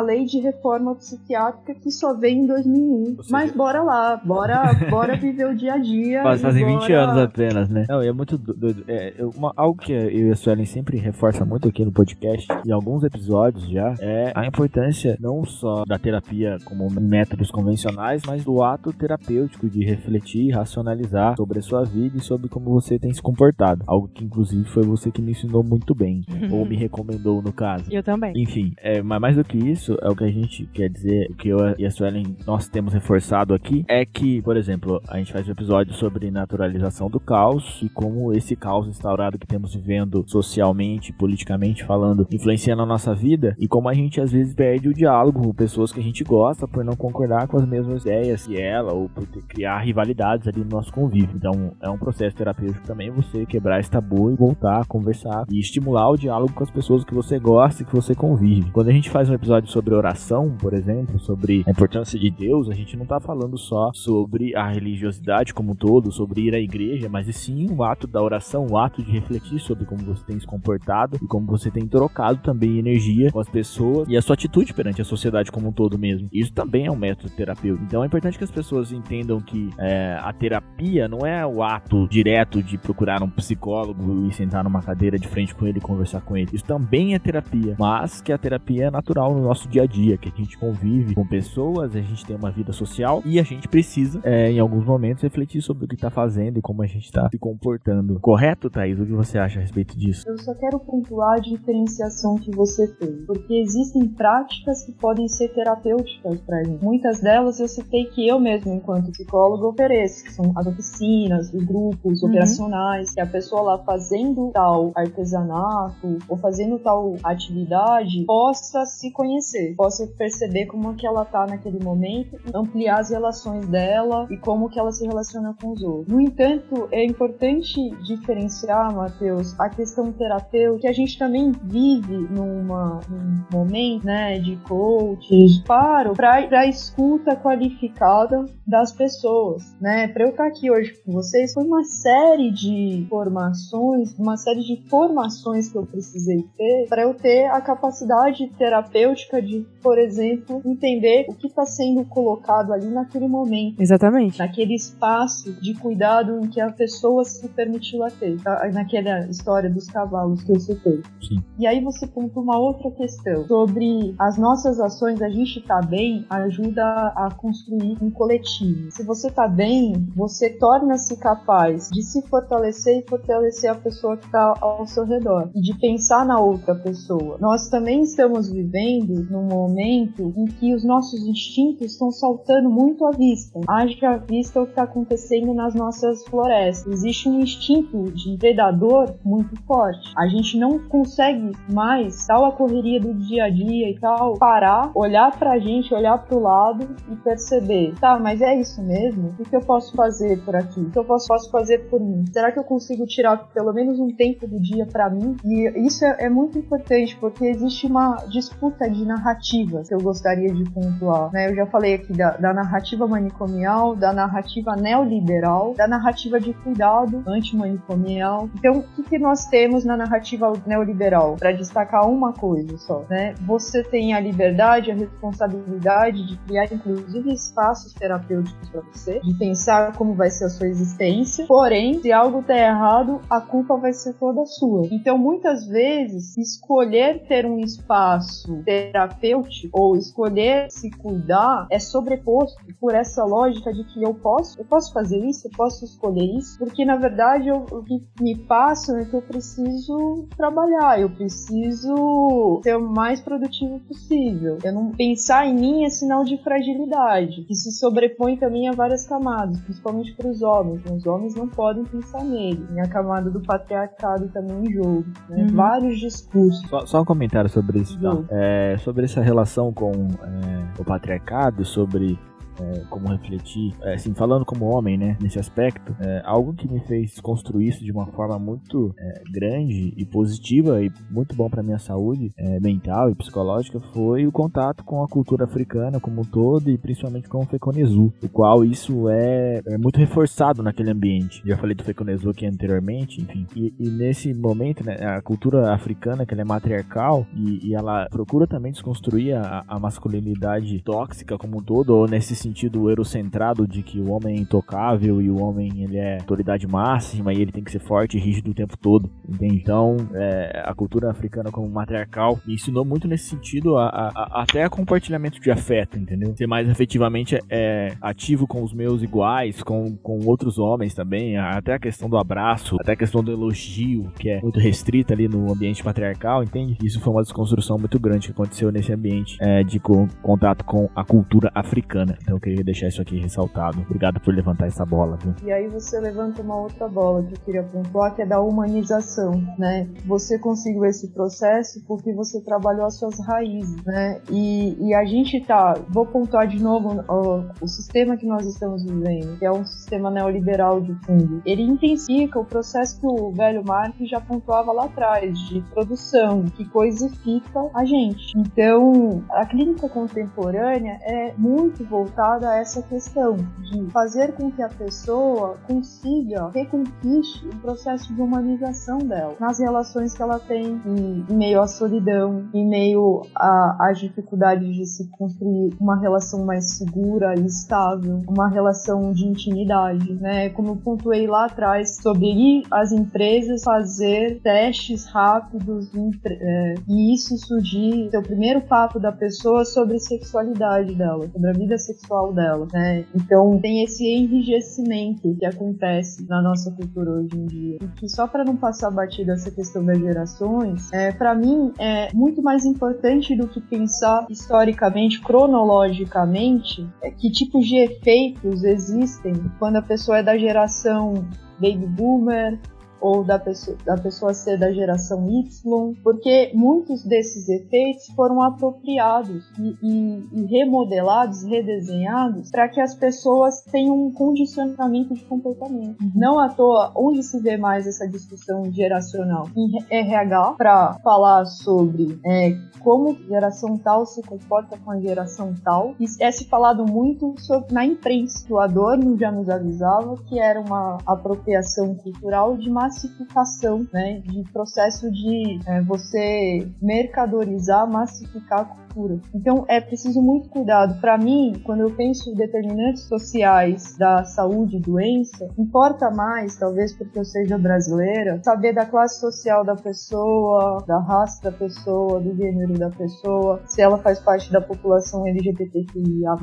lei de reforma psiquiátrica que só veio em 2001. Seja, Mas bora lá, bora, bora viver o dia a dia. Faz, fazem bora... 20 anos apenas, né? Não, é muito doido. É, uma, algo que eu e a Suelen sempre reforça muito aqui no podcast, em alguns episódios já, é a importância não só da terapia como métodos convencionais, mas do ato terapêutico de refletir, racionalizar sobre a sua vida e sobre como você tem se comportado. Algo que, inclusive, foi você que me ensinou muito bem. ou me recomendou, no caso. Eu também. Enfim, é, mas mais do que isso, é o que a gente quer dizer, o que eu e a Suelen nós temos reforçado aqui, é que, por exemplo, a gente faz um episódio sobre naturalização do caos e como esse caos instaurado que temos vivendo socialmente, politicamente falando, influencia na nossa vida e como a gente às vezes perde o diálogo com pessoas que a gente gosta por não concordar com as mesmas ideias que ela ou por ter, criar rivalidades ali no nosso convívio. Então, é um processo terapêutico também você quebrar esse tabu e voltar a conversar e estimular o diálogo com as pessoas que você gosta e que você convive. Quando a gente faz um episódio sobre oração, por exemplo, sobre a importância de Deus, a gente não tá falando só sobre a religiosidade como um todo, sobre ir à igreja, mas sim o ato da oração, o ato de refletir sobre como você tem se comportado e como você tem trocado também energia com as pessoas e a sua atitude perante a sociedade como um todo mesmo. Isso também é um método terapêutico. Então é importante que as pessoas entendam que é, a terapia não é o ato direto de procurar um psicólogo e sentar numa cadeira de frente com ele e conversar com ele. Isso também é terapia, mas que a terapia é natural no nosso dia a dia, que a gente convive com pessoas, a gente tem uma vida social e a gente precisa, é, em alguns momentos, refletir sobre o que está fazendo e como a gente está se comportando. Correto, Thaís? O que você acha a respeito disso? Eu só quero pontuar a diferenciação que você fez, porque existem práticas que podem ser terapêuticas para gente. Muitas delas eu citei que eu mesmo, enquanto psicólogo, ofereço, que são as oficinas, os grupos uhum. operacionais, que a pessoa lá fazendo tal artesanato ou fazendo tal atividade possa se conhecer, possa perceber como que ela tá naquele momento, ampliar as relações dela e como que ela se relaciona com os outros. No entanto, é importante diferenciar, Matheus, a questão terapêutica, que a gente também vive numa, num momento, né, de coaches, paro para a escuta qualificada das pessoas, né? Para eu estar aqui hoje com vocês foi uma série de formações, uma série de formações que eu precisei ter para eu ter a capacidade terapêutica de, por exemplo, entender o que está sendo colocado ali naquele momento. Exatamente. Naquele espaço de cuidado em que a pessoa se permitiu a ter. Tá? Naquela história dos cavalos que eu citei. Sim. E aí você pontua uma outra questão sobre as nossas ações, a gente tá bem, ajuda a construir um coletivo. Se você tá bem, você torna-se capaz de se fortalecer e fortalecer a pessoa que tá ao seu redor e de pensar na outra pessoa. Nós também estamos vivendo num momento em que os nossos instintos estão saltando muito à vista. Haja vista o que está acontecendo nas nossas florestas. Existe um instinto de predador muito forte. A gente não consegue mais, tal a correria do dia a dia e tal, parar, olhar pra gente, olhar pro lado e perceber, tá, mas é isso mesmo? O que eu posso fazer por aqui? O que eu posso, posso fazer por mim? Será que eu consigo tirar pelo menos um tempo do dia para mim? E isso é, é muito importante porque existe uma disputa de narrativas que eu gostaria de pontuar. Né? Eu já falei aqui da, da narrativa manicomial, da narrativa neoliberal, da narrativa de cuidado antimanicomial. Então, o que, que nós temos na narrativa neoliberal? Para destacar uma coisa só, né? Você tem a liberdade, a responsabilidade de criar, inclusive, espaços terapêuticos para você, de pensar como vai ser a sua existência. Porém, se algo der errado, a culpa vai ser toda sua. Então, muitas vezes, escolher ter um espaço terapêutico ou escolher se cuidar é sobreposto por essa lógica de que eu posso, eu posso fazer isso, eu posso escolher isso, porque na verdade eu, o que me passa é que eu preciso trabalhar, eu preciso ser o mais produtivo possível. Eu não pensar em mim é sinal de fragilidade, que se sobrepõe também a várias camadas, principalmente para os homens. Os homens não podem pensar nele. Tem a camada do patriarcado também em jogo. Né? Uhum. Vários discursos. Só, só, um comentário sobre isso. Tá? É, sobre essa relação com é, o patriarcado, sobre é, como refletir, é, assim, falando como homem, né, nesse aspecto, é, algo que me fez construir isso de uma forma muito é, grande e positiva e muito bom para minha saúde é, mental e psicológica foi o contato com a cultura africana como um todo e principalmente com o Feconezu, o qual isso é, é muito reforçado naquele ambiente. Já falei do Feconezu aqui anteriormente, enfim, e, e, nesse momento, né, a cultura africana, que ela é matriarcal e, e ela procura também desconstruir a, a masculinidade tóxica como um todo, ou nesse sentido eurocentrado de que o homem é intocável e o homem ele é autoridade máxima e ele tem que ser forte e rígido o tempo todo, entende? Então, é, a cultura africana como matriarcal me ensinou muito nesse sentido a, a, a, até a compartilhamento de afeto, entendeu? Ser mais efetivamente é, ativo com os meus iguais, com, com outros homens também, até a questão do abraço, até a questão do elogio, que é muito restrita ali no ambiente patriarcal, entende? Isso foi uma desconstrução muito grande que aconteceu nesse ambiente é, de contato com a cultura africana. Então, eu queria deixar isso aqui ressaltado. Obrigado por levantar essa bola, viu? E aí você levanta uma outra bola que eu queria pontuar, que é da humanização, né? Você conseguiu esse processo porque você trabalhou as suas raízes, né? E, e a gente tá, vou pontuar de novo ó, o sistema que nós estamos vivendo, que é um sistema neoliberal de fundo. Ele intensifica o processo que o velho Marx já pontuava lá atrás, de produção, que coisifica a gente. Então, a clínica contemporânea é muito voltada voltada a essa questão de fazer com que a pessoa consiga reconquiste o processo de humanização dela nas relações que ela tem em, meio à solidão, em meio às dificuldades de se construir uma relação mais segura e estável, uma relação de intimidade, né? Como eu pontuei lá atrás sobre as empresas fazer testes rápidos é, e isso surgir, o primeiro papo da pessoa sobre sexualidade dela, sobre a vida sexual dela, né? Então tem esse enrijecimento que acontece na nossa cultura hoje em dia. E que só para não passar batido essa questão das gerações, é, para mim é muito mais importante do que pensar historicamente, cronologicamente, é, que tipos de efeitos existem quando a pessoa é da geração baby boomer, ou da pessoa, da pessoa ser da geração Y, porque muitos desses efeitos foram apropriados e, e, e remodelados, redesenhados, para que as pessoas tenham um condicionamento de comportamento. Uhum. Não à toa, onde se vê mais essa discussão geracional? Em RH, para falar sobre é, como geração tal se comporta com a geração tal. E é se falado muito sobre, na imprensa. O Adorno já nos avisava que era uma apropriação cultural de massificação, né, de processo de é, você mercadorizar, massificar a cultura. Então é preciso muito cuidado. Para mim, quando eu penso em determinantes sociais da saúde e doença, importa mais, talvez porque eu seja brasileira, saber da classe social da pessoa, da raça da pessoa, do gênero da pessoa, se ela faz parte da população LGBTQIA+,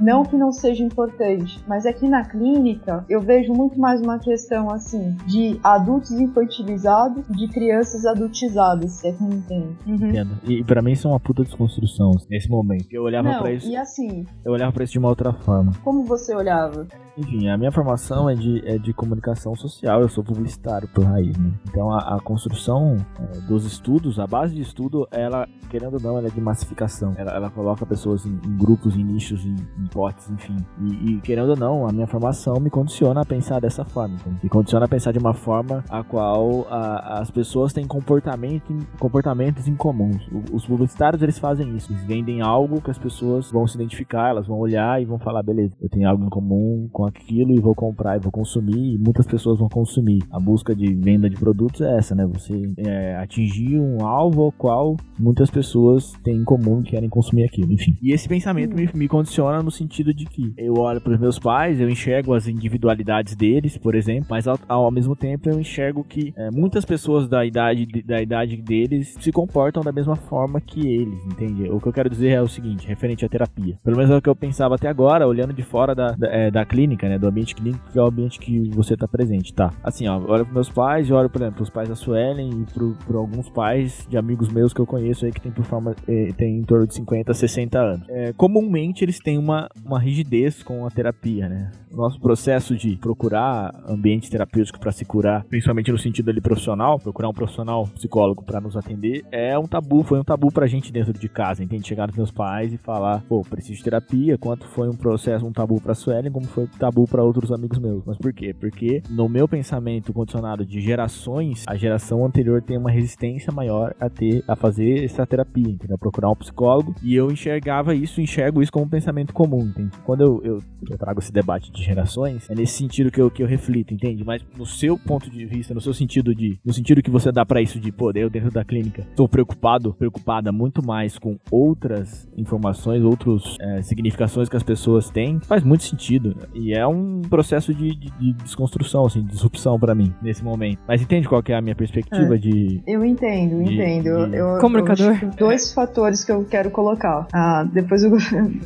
não que não seja importante, mas aqui na clínica eu vejo muito mais uma questão assim de adultos infantilizados de crianças adultizadas, se é que me entende. Uhum. Entendo. E para mim isso é uma puta desconstrução nesse momento. Eu olhava para isso. E assim. Eu olhava para isso de uma outra forma. Como você olhava? Enfim, a minha formação é de, é de comunicação social, eu sou publicitário por raiz, né? Então a, a construção é, dos estudos, a base de estudo, ela, querendo ou não, ela é de massificação. Ela, ela coloca pessoas em, em grupos, em nichos, em, hipóteses, enfim. E, e, querendo ou não, a minha formação me condiciona a pensar dessa forma. Então, me condiciona a pensar de uma forma a qual a, as pessoas têm comportamento, comportamentos incomuns. Os publicitários, eles fazem isso. Eles vendem algo que as pessoas vão se identificar, elas vão olhar e vão falar, beleza, eu tenho algo em comum com aquilo e vou comprar e vou consumir e muitas pessoas vão consumir. A busca de venda de produtos é essa, né? Você é, atingir um alvo ao qual muitas pessoas têm em comum e querem consumir aquilo, enfim. E esse pensamento me, me condiciona no sentido de que eu olho para os meus pais, eu enxergo as individualidades deles, por exemplo, mas ao, ao mesmo tempo eu enxergo que é, muitas pessoas da idade, da idade deles se comportam da mesma forma que eles, entende? O que eu quero dizer é o seguinte, referente à terapia. Pelo menos é o que eu pensava até agora, olhando de fora da, da, é, da clínica, clínica, né? Do ambiente clínico, que é o ambiente que você tá presente, tá? Assim, ó, olho pros meus pais e olho, por exemplo, pros pais da Suelen e pro, pro alguns pais de amigos meus que eu conheço aí que tem por forma, eh, tem em torno de 50, 60 anos. É, comumente eles têm uma, uma rigidez com a terapia, né? Nosso processo de procurar ambiente terapêutico para se curar, principalmente no sentido ali profissional, procurar um profissional psicólogo para nos atender, é um tabu, foi um tabu pra gente dentro de casa, entende? Chegar nos meus pais e falar, pô, preciso de terapia, quanto foi um processo, um tabu pra Suelen, como foi tabu para outros amigos meus. Mas por quê? Porque no meu pensamento condicionado de gerações, a geração anterior tem uma resistência maior a ter, a fazer essa terapia, entendeu? Procurar um psicólogo, e eu enxergava isso, enxergo isso como um pensamento comum, entende? Quando eu, eu, eu trago esse debate de gerações, é nesse sentido que eu, que eu reflito, entende? Mas no seu ponto de vista, no seu sentido de, no sentido que você dá para isso de, pô, eu dentro da clínica, estou preocupado, preocupada muito mais com outras informações, outras é, significações que as pessoas têm, faz muito sentido. E é um processo de, de, de desconstrução, assim, de disrupção para mim, nesse momento. Mas entende qual que é a minha perspectiva É. de... Eu entendo, De- entendo. de- Eu, Comunicador. eu acho que dois fatores que eu quero colocar. Ah, depois eu vou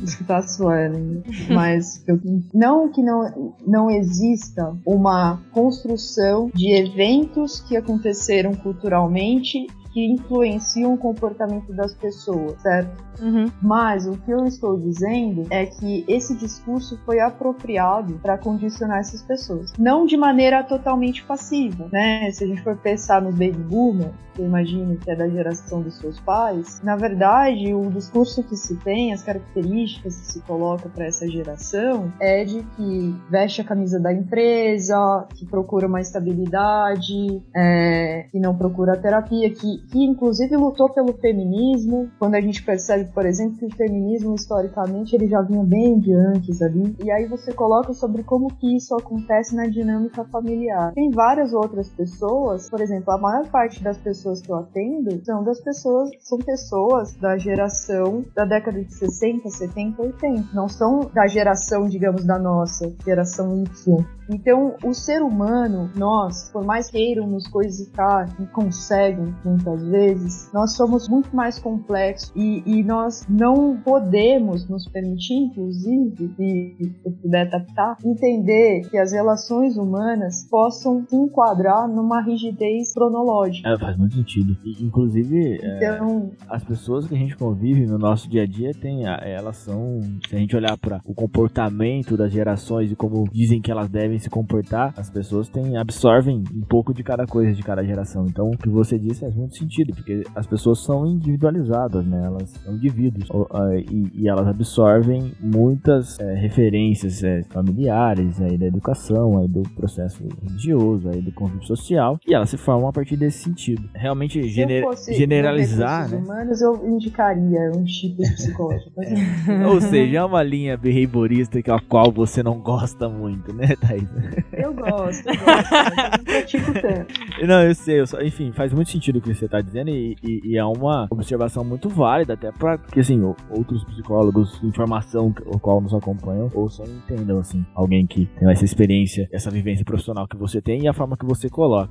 escutar a Suelen. Mas eu- não que não, não exista uma construção de eventos que aconteceram culturalmente que influenciam o comportamento das pessoas, certo? Uhum. Mas o que eu estou dizendo é que esse discurso foi apropriado para condicionar essas pessoas. Não de maneira totalmente passiva, né? Se a gente for pensar no baby boomer, que eu imagino que é da geração dos seus pais, na verdade, o discurso que se tem, as características que se coloca para essa geração é de que veste a camisa da empresa, que procura uma estabilidade, é, que não procura terapia, que, que inclusive lutou pelo feminismo, quando a gente percebe, por exemplo, que o feminismo historicamente ele já vinha bem de antes ali, e aí você coloca sobre como que isso acontece na dinâmica familiar. Tem várias outras pessoas, por exemplo, a maior parte das pessoas que eu atendo são das pessoas, são pessoas da geração da década de 60, 70, 80, não são da geração, digamos, da nossa, geração Y. Então, o ser humano, nós, por mais queiram nos coisificar e conseguem muitas vezes, nós somos muito mais complexos e, e nós não podemos nos permitir, inclusive, se eu puder adaptar, entender que as relações humanas possam se enquadrar numa rigidez cronológica. É, faz muito sentido. E, inclusive, é, Então, as pessoas que a gente convive no nosso dia a dia tem a- elas são se a gente olhar para o comportamento das gerações e como dizem que elas devem se comportar as pessoas têm absorvem um pouco de cada coisa de cada geração então o que você disse faz muito sentido porque as pessoas são individualizadas né elas são indivíduos ah, e, e elas absorvem muitas é, referências é, familiares aí da educação aí do processo religioso aí do convívio social e elas se formam a partir desse sentido realmente se gener- generalizar né humanos, eu indicaria um tipo psicológico. Mas, Ou seja, é uma linha behaviorista que a qual você não gosta muito, né, Thaís? eu gosto, eu gosto, eu não pratico tanto. Não, eu sei, eu só- enfim, faz muito sentido o que você tá dizendo e, e- e é uma observação muito válida, até para que, assim, outros psicólogos informação que- o qual nos acompanham ouçam e entendam, assim, alguém que tem essa experiência, essa vivência profissional que você tem e a forma que você coloca.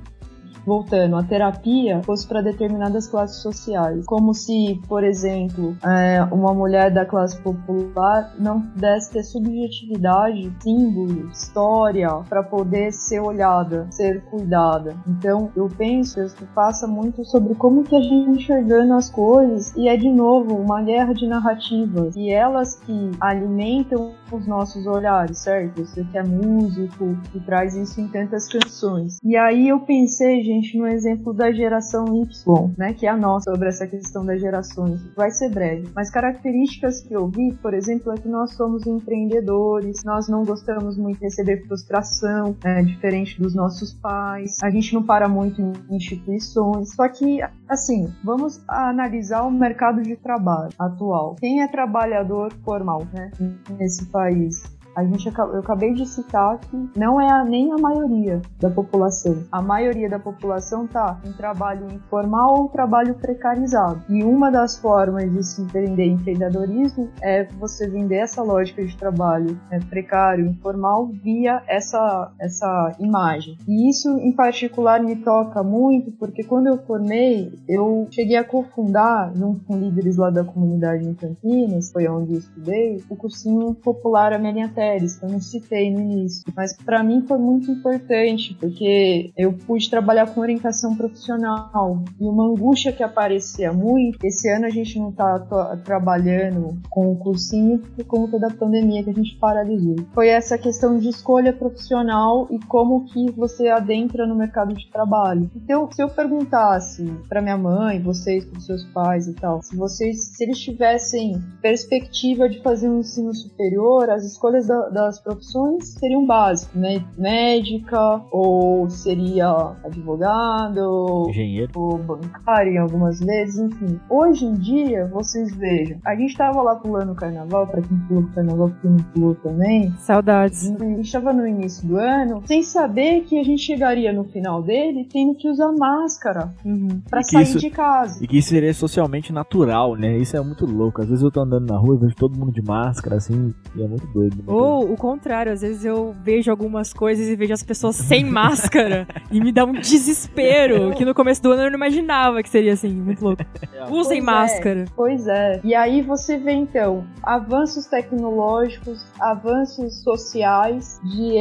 Voltando, a terapia fosse para determinadas classes sociais. Como se, por exemplo, é, uma mulher da classe popular não pudesse ter subjetividade, símbolo, história, para poder ser olhada, ser cuidada. Então, eu penso que passa muito sobre como que a gente enxergando as coisas e é de novo uma guerra de narrativas e elas que alimentam os nossos olhares, certo? Você que é músico e traz isso em tantas canções. E aí eu pensei, gente, no exemplo da geração Y, né, que é a nossa, sobre essa questão das gerações. Vai ser breve, mas características que eu vi, por exemplo, é que nós somos empreendedores, nós não gostamos muito de receber frustração, né, diferente dos nossos pais, a gente não para muito em instituições. Só que, assim, vamos analisar o mercado de trabalho atual. Quem é trabalhador formal, né, nesse país? A gente, eu acabei de citar que não é a- nem a maioria da população. A maioria da população está em trabalho informal ou trabalho precarizado. E uma das formas de se empreender empreendedorismo é você vender essa lógica de trabalho né, precário, informal, via essa, essa imagem. E isso, em particular, me toca muito, porque quando eu formei, eu cheguei a cofundar, junto com líderes lá da comunidade em Campinas, foi onde eu estudei, o cursinho popular A Mulheres, que eu não citei no início, mas para mim foi muito importante, porque eu pude trabalhar com orientação profissional e uma angústia que aparecia muito. Esse ano a gente não está trabalhando com o cursinho por conta da pandemia que a gente paralisou. Foi essa questão de escolha profissional e como que você adentra no mercado de trabalho. Então, se eu perguntasse para minha mãe, vocês, para seus pais e tal, se vocês, se eles tivessem perspectiva de fazer um ensino superior, as escolhas da, das profissões seriam básicas, né? Médica, ou seria advogado, engenheiro, ou bancário em algumas vezes, enfim. Hoje em dia, vocês vejam, a gente tava lá pulando o carnaval, para quem pulou o carnaval, quem não pulou também. Saudades. A gente tava no início do ano, sem saber que a gente chegaria no final dele tendo que usar máscara uhum. para sair isso, de casa. E que isso seria socialmente natural, né? Isso é muito louco. Às vezes eu tô andando na rua e vejo todo mundo de máscara, assim, e é muito doido. Muito Ou doido. o contrário, às vezes eu vejo algumas coisas e vejo as pessoas sem máscara e me dá um desespero que no começo do ano eu não imaginava que seria assim, muito louco. É. Usem pois é, máscara. É, pois é. E aí você vê então avanços tecnológicos, avanços sociais de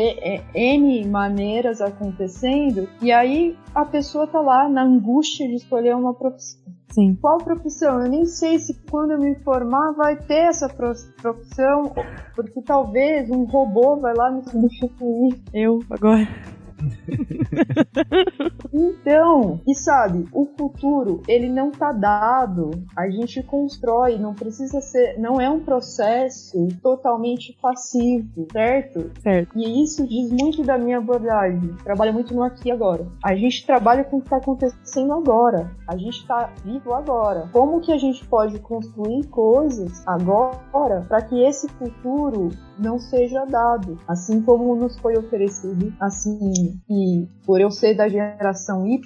N maneiras acontecendo, e aí a pessoa tá lá na angústia de escolher uma profissão. Sim. Qual profissão? Eu nem sei se quando eu me formar vai ter essa profissão, porque talvez um robô vai lá me substituir. Eu agora. Então, e sabe, o futuro, ele não tá dado. A gente constrói, não precisa ser, não é um processo totalmente passivo, certo? Certo. E isso diz muito da minha abordagem. Trabalho muito no aqui e agora. A gente trabalha com o que tá acontecendo agora. A gente tá vivo agora. Como que a gente pode construir coisas agora para que esse futuro não seja dado, assim como nos foi oferecido, assim e por eu ser da geração Y,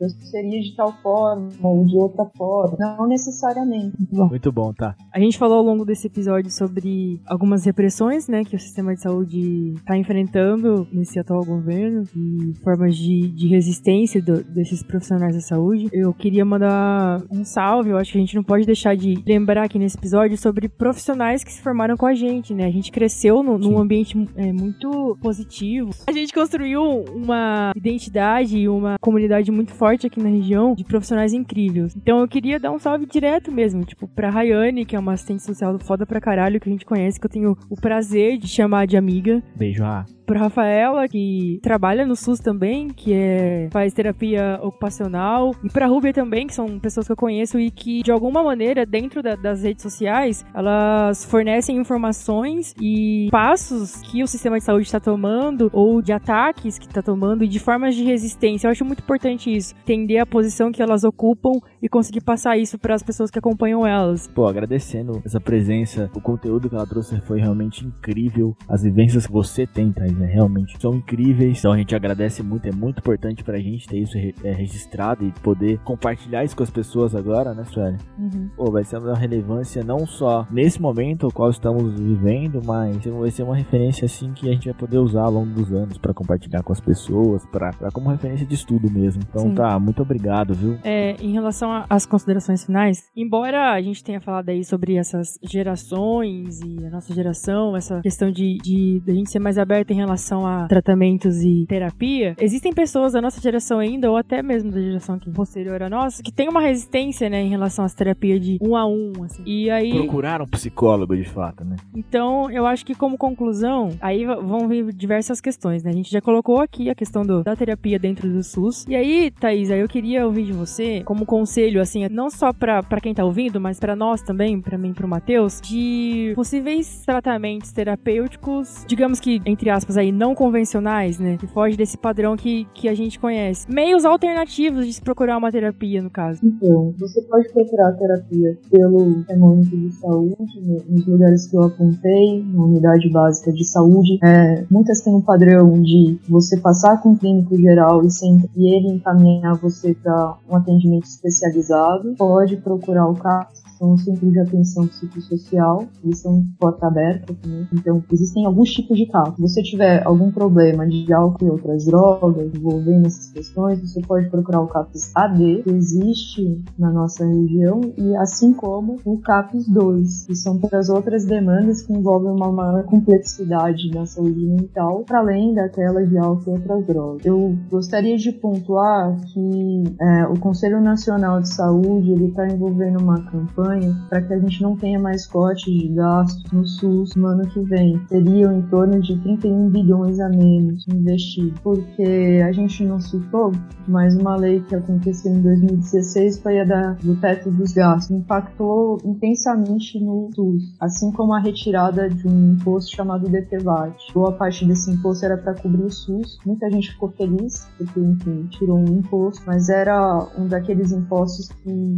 eu seria de tal forma ou de outra forma. Não necessariamente. Muito bom, tá. A gente falou ao longo desse episódio sobre algumas repressões, né, que o sistema de saúde está enfrentando nesse atual governo e formas de, de resistência do, desses profissionais da saúde. Eu queria mandar um salve, eu acho que a gente não pode deixar de lembrar aqui nesse episódio sobre profissionais que se formaram com a gente, né? A gente cresceu no, num ambiente é, muito positivo. A gente construiu uma identidade e uma comunidade muito forte aqui na região de profissionais incríveis. Então eu queria dar um salve direto mesmo, tipo, pra Rayane, que é uma assistente social foda pra caralho que a gente conhece, que eu tenho o prazer de chamar de amiga. Beijo, ah pra Rafaela, que trabalha no SUS também, que é, faz terapia ocupacional, e pra Rúbia também, que são pessoas que eu conheço e que, de alguma maneira, dentro da, das redes sociais, elas fornecem informações e passos que o sistema de saúde está tomando, ou de ataques que está tomando, e de formas de resistência. Eu acho muito importante isso, entender a posição que elas ocupam e conseguir passar isso para as pessoas que acompanham elas. Pô, agradecendo essa presença, o conteúdo que ela trouxe foi realmente incrível, as vivências que você tem, Thaís, né? Realmente são incríveis. Então a gente agradece muito, é muito importante pra gente ter isso re é, registrado e poder compartilhar isso com as pessoas agora, né, Sueli? Uhum. Pô, vai ser uma relevância não só nesse momento o qual estamos vivendo, mas vai ser uma referência assim que a gente vai poder usar ao longo dos anos para compartilhar com as pessoas, para como referência de estudo mesmo. Então Sim. tá, muito obrigado, viu? É, em relação às considerações finais, embora a gente tenha falado aí sobre essas gerações e a nossa geração, essa questão de, de, de a gente ser mais aberta em relação relação a tratamentos e terapia, existem pessoas da nossa geração ainda, ou até mesmo da geração que posterior à nossa, que tem uma resistência, né, em relação às terapias de um a um, assim. E aí... Procurar um psicólogo, de fato, né? Então, eu acho que como conclusão, aí vão vir diversas questões, né? A gente já colocou aqui a questão do, da terapia dentro do SUS. E aí, Thaís, aí eu queria ouvir de você, como conselho, assim, não só pra, pra quem tá ouvindo, mas para nós também, para mim e pro Matheus, de possíveis tratamentos terapêuticos, digamos que, entre aspas, aí, não convencionais, né? Que foge desse padrão que, que a gente conhece. Meios alternativos de se procurar uma terapia, no caso. Então, você pode procurar terapia pelo termômetro de saúde, nos lugares que eu apontei, na unidade básica de saúde. É, muitas têm um padrão de você passar com um clínico geral e, e ele encaminhar você para um atendimento especializado. Pode procurar o CAPS são centros de atenção psicossocial, eles são porta aberta também. Então, existem alguns tipos de casos. Se você tiver algum problema de álcool e outras drogas envolvendo essas questões, você pode procurar o CAPS AD, que existe na nossa região, e assim como o CAPS 2, que são para as outras demandas que envolvem uma maior complexidade na saúde mental, para além daquela de álcool e outras drogas. Eu gostaria de pontuar que é, o Conselho Nacional de Saúde ele está envolvendo uma campanha para que a gente não tenha mais cortes de gastos no SUS no ano que vem. Seriam em torno de 31 bilhões a menos investidos, porque a gente não citou, mas uma lei que aconteceu em 2016 foi a da, do teto dos gastos, impactou intensamente no SUS, assim como a retirada de um imposto chamado DPVAT. Boa parte desse imposto era para cobrir o SUS, muita gente ficou feliz, porque, enfim, tirou um imposto, mas era um daqueles impostos que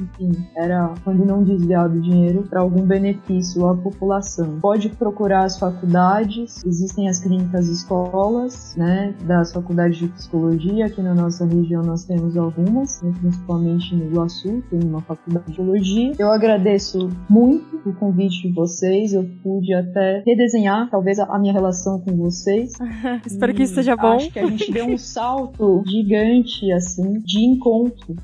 enfim, era quando não desviado dinheiro para algum benefício à população. Pode procurar as faculdades, existem as clínicas escolas, né, das faculdades de psicologia, aqui na nossa região nós temos algumas, né, principalmente no Iguaçu, tem uma faculdade de psicologia. Eu agradeço muito o convite de vocês, eu pude até redesenhar talvez a minha relação com vocês. Espero que isso seja bom. Acho que a gente deu um salto gigante assim de encontro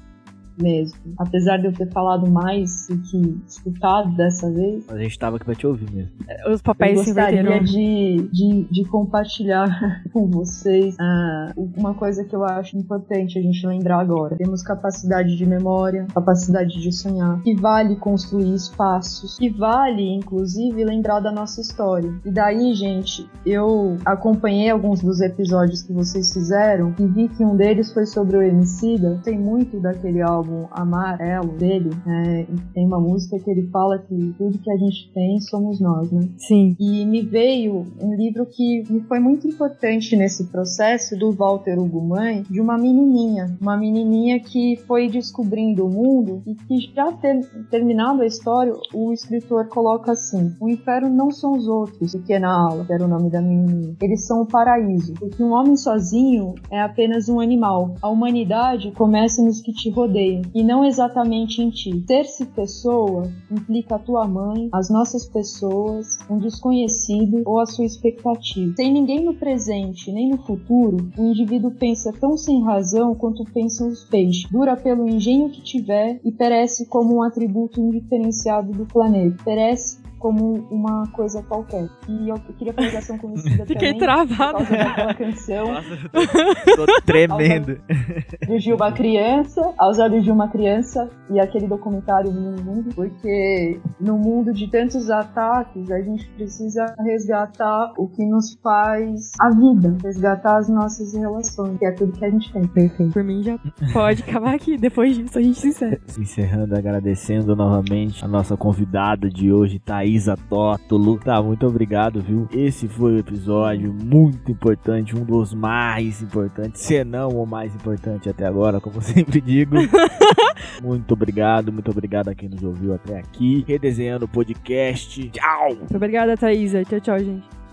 mesmo. Apesar de eu ter falado mais do que escutado dessa vez. A gente tava aqui pra te ouvir mesmo. Os papéis eu gostaria de, de, de, compartilhar com vocês uh, uma coisa que eu acho importante a gente lembrar agora. Temos capacidade de memória, capacidade de sonhar, que vale construir espaços, que vale, inclusive, lembrar da nossa história. E daí, gente, eu acompanhei alguns dos episódios que vocês fizeram e vi que um deles foi sobre o Emicida. Tem muito daquele álbum álbum Amarelo dele, é, tem uma música que ele fala que tudo que a gente tem somos nós, né? Sim. E me veio um livro que me foi muito importante nesse processo do Walter Ugumãe, de uma menininha, uma menininha que foi descobrindo o mundo e que já ter, terminado a história, o escritor coloca assim: o inferno não são os outros, pequena aula, que era o nome da menininha. Eles são o paraíso, porque um homem sozinho é apenas um animal. A humanidade começa nos que te rodeiam e não exatamente em ti. Ser-se pessoa implica a tua mãe, as nossas pessoas, um desconhecido ou a sua expectativa. Sem ninguém no presente nem no futuro, o indivíduo pensa tão sem razão quanto pensam os peixes. Dura pelo engenho que tiver e perece como um atributo indiferenciado do planeta. Perece como uma coisa qualquer. E eu queria fazer ação conhecida Fiquei também. travada. Por causa daquela canção. Nossa, tô, tô tremendo. De Gil Criança, aos olhos de uma criança e aquele documentário no mundo, porque no mundo de tantos ataques, a gente precisa resgatar o que nos faz a vida, resgatar as nossas relações, que é tudo que a gente tem. Perfeito. Por mim já pode acabar aqui. Depois disso a gente se encerra. Encerrando, agradecendo novamente a nossa convidada de hoje, Thaís. Isa Tótolo. Tá, muito obrigado, viu? Esse foi o episódio muito importante, um dos mais importantes, se não o mais importante até agora, como sempre digo. muito obrigado, muito obrigado a quem nos ouviu até aqui. Redesenhando o podcast. Tchau! Muito obrigada, Thaisa. Tchau, tchau, gente.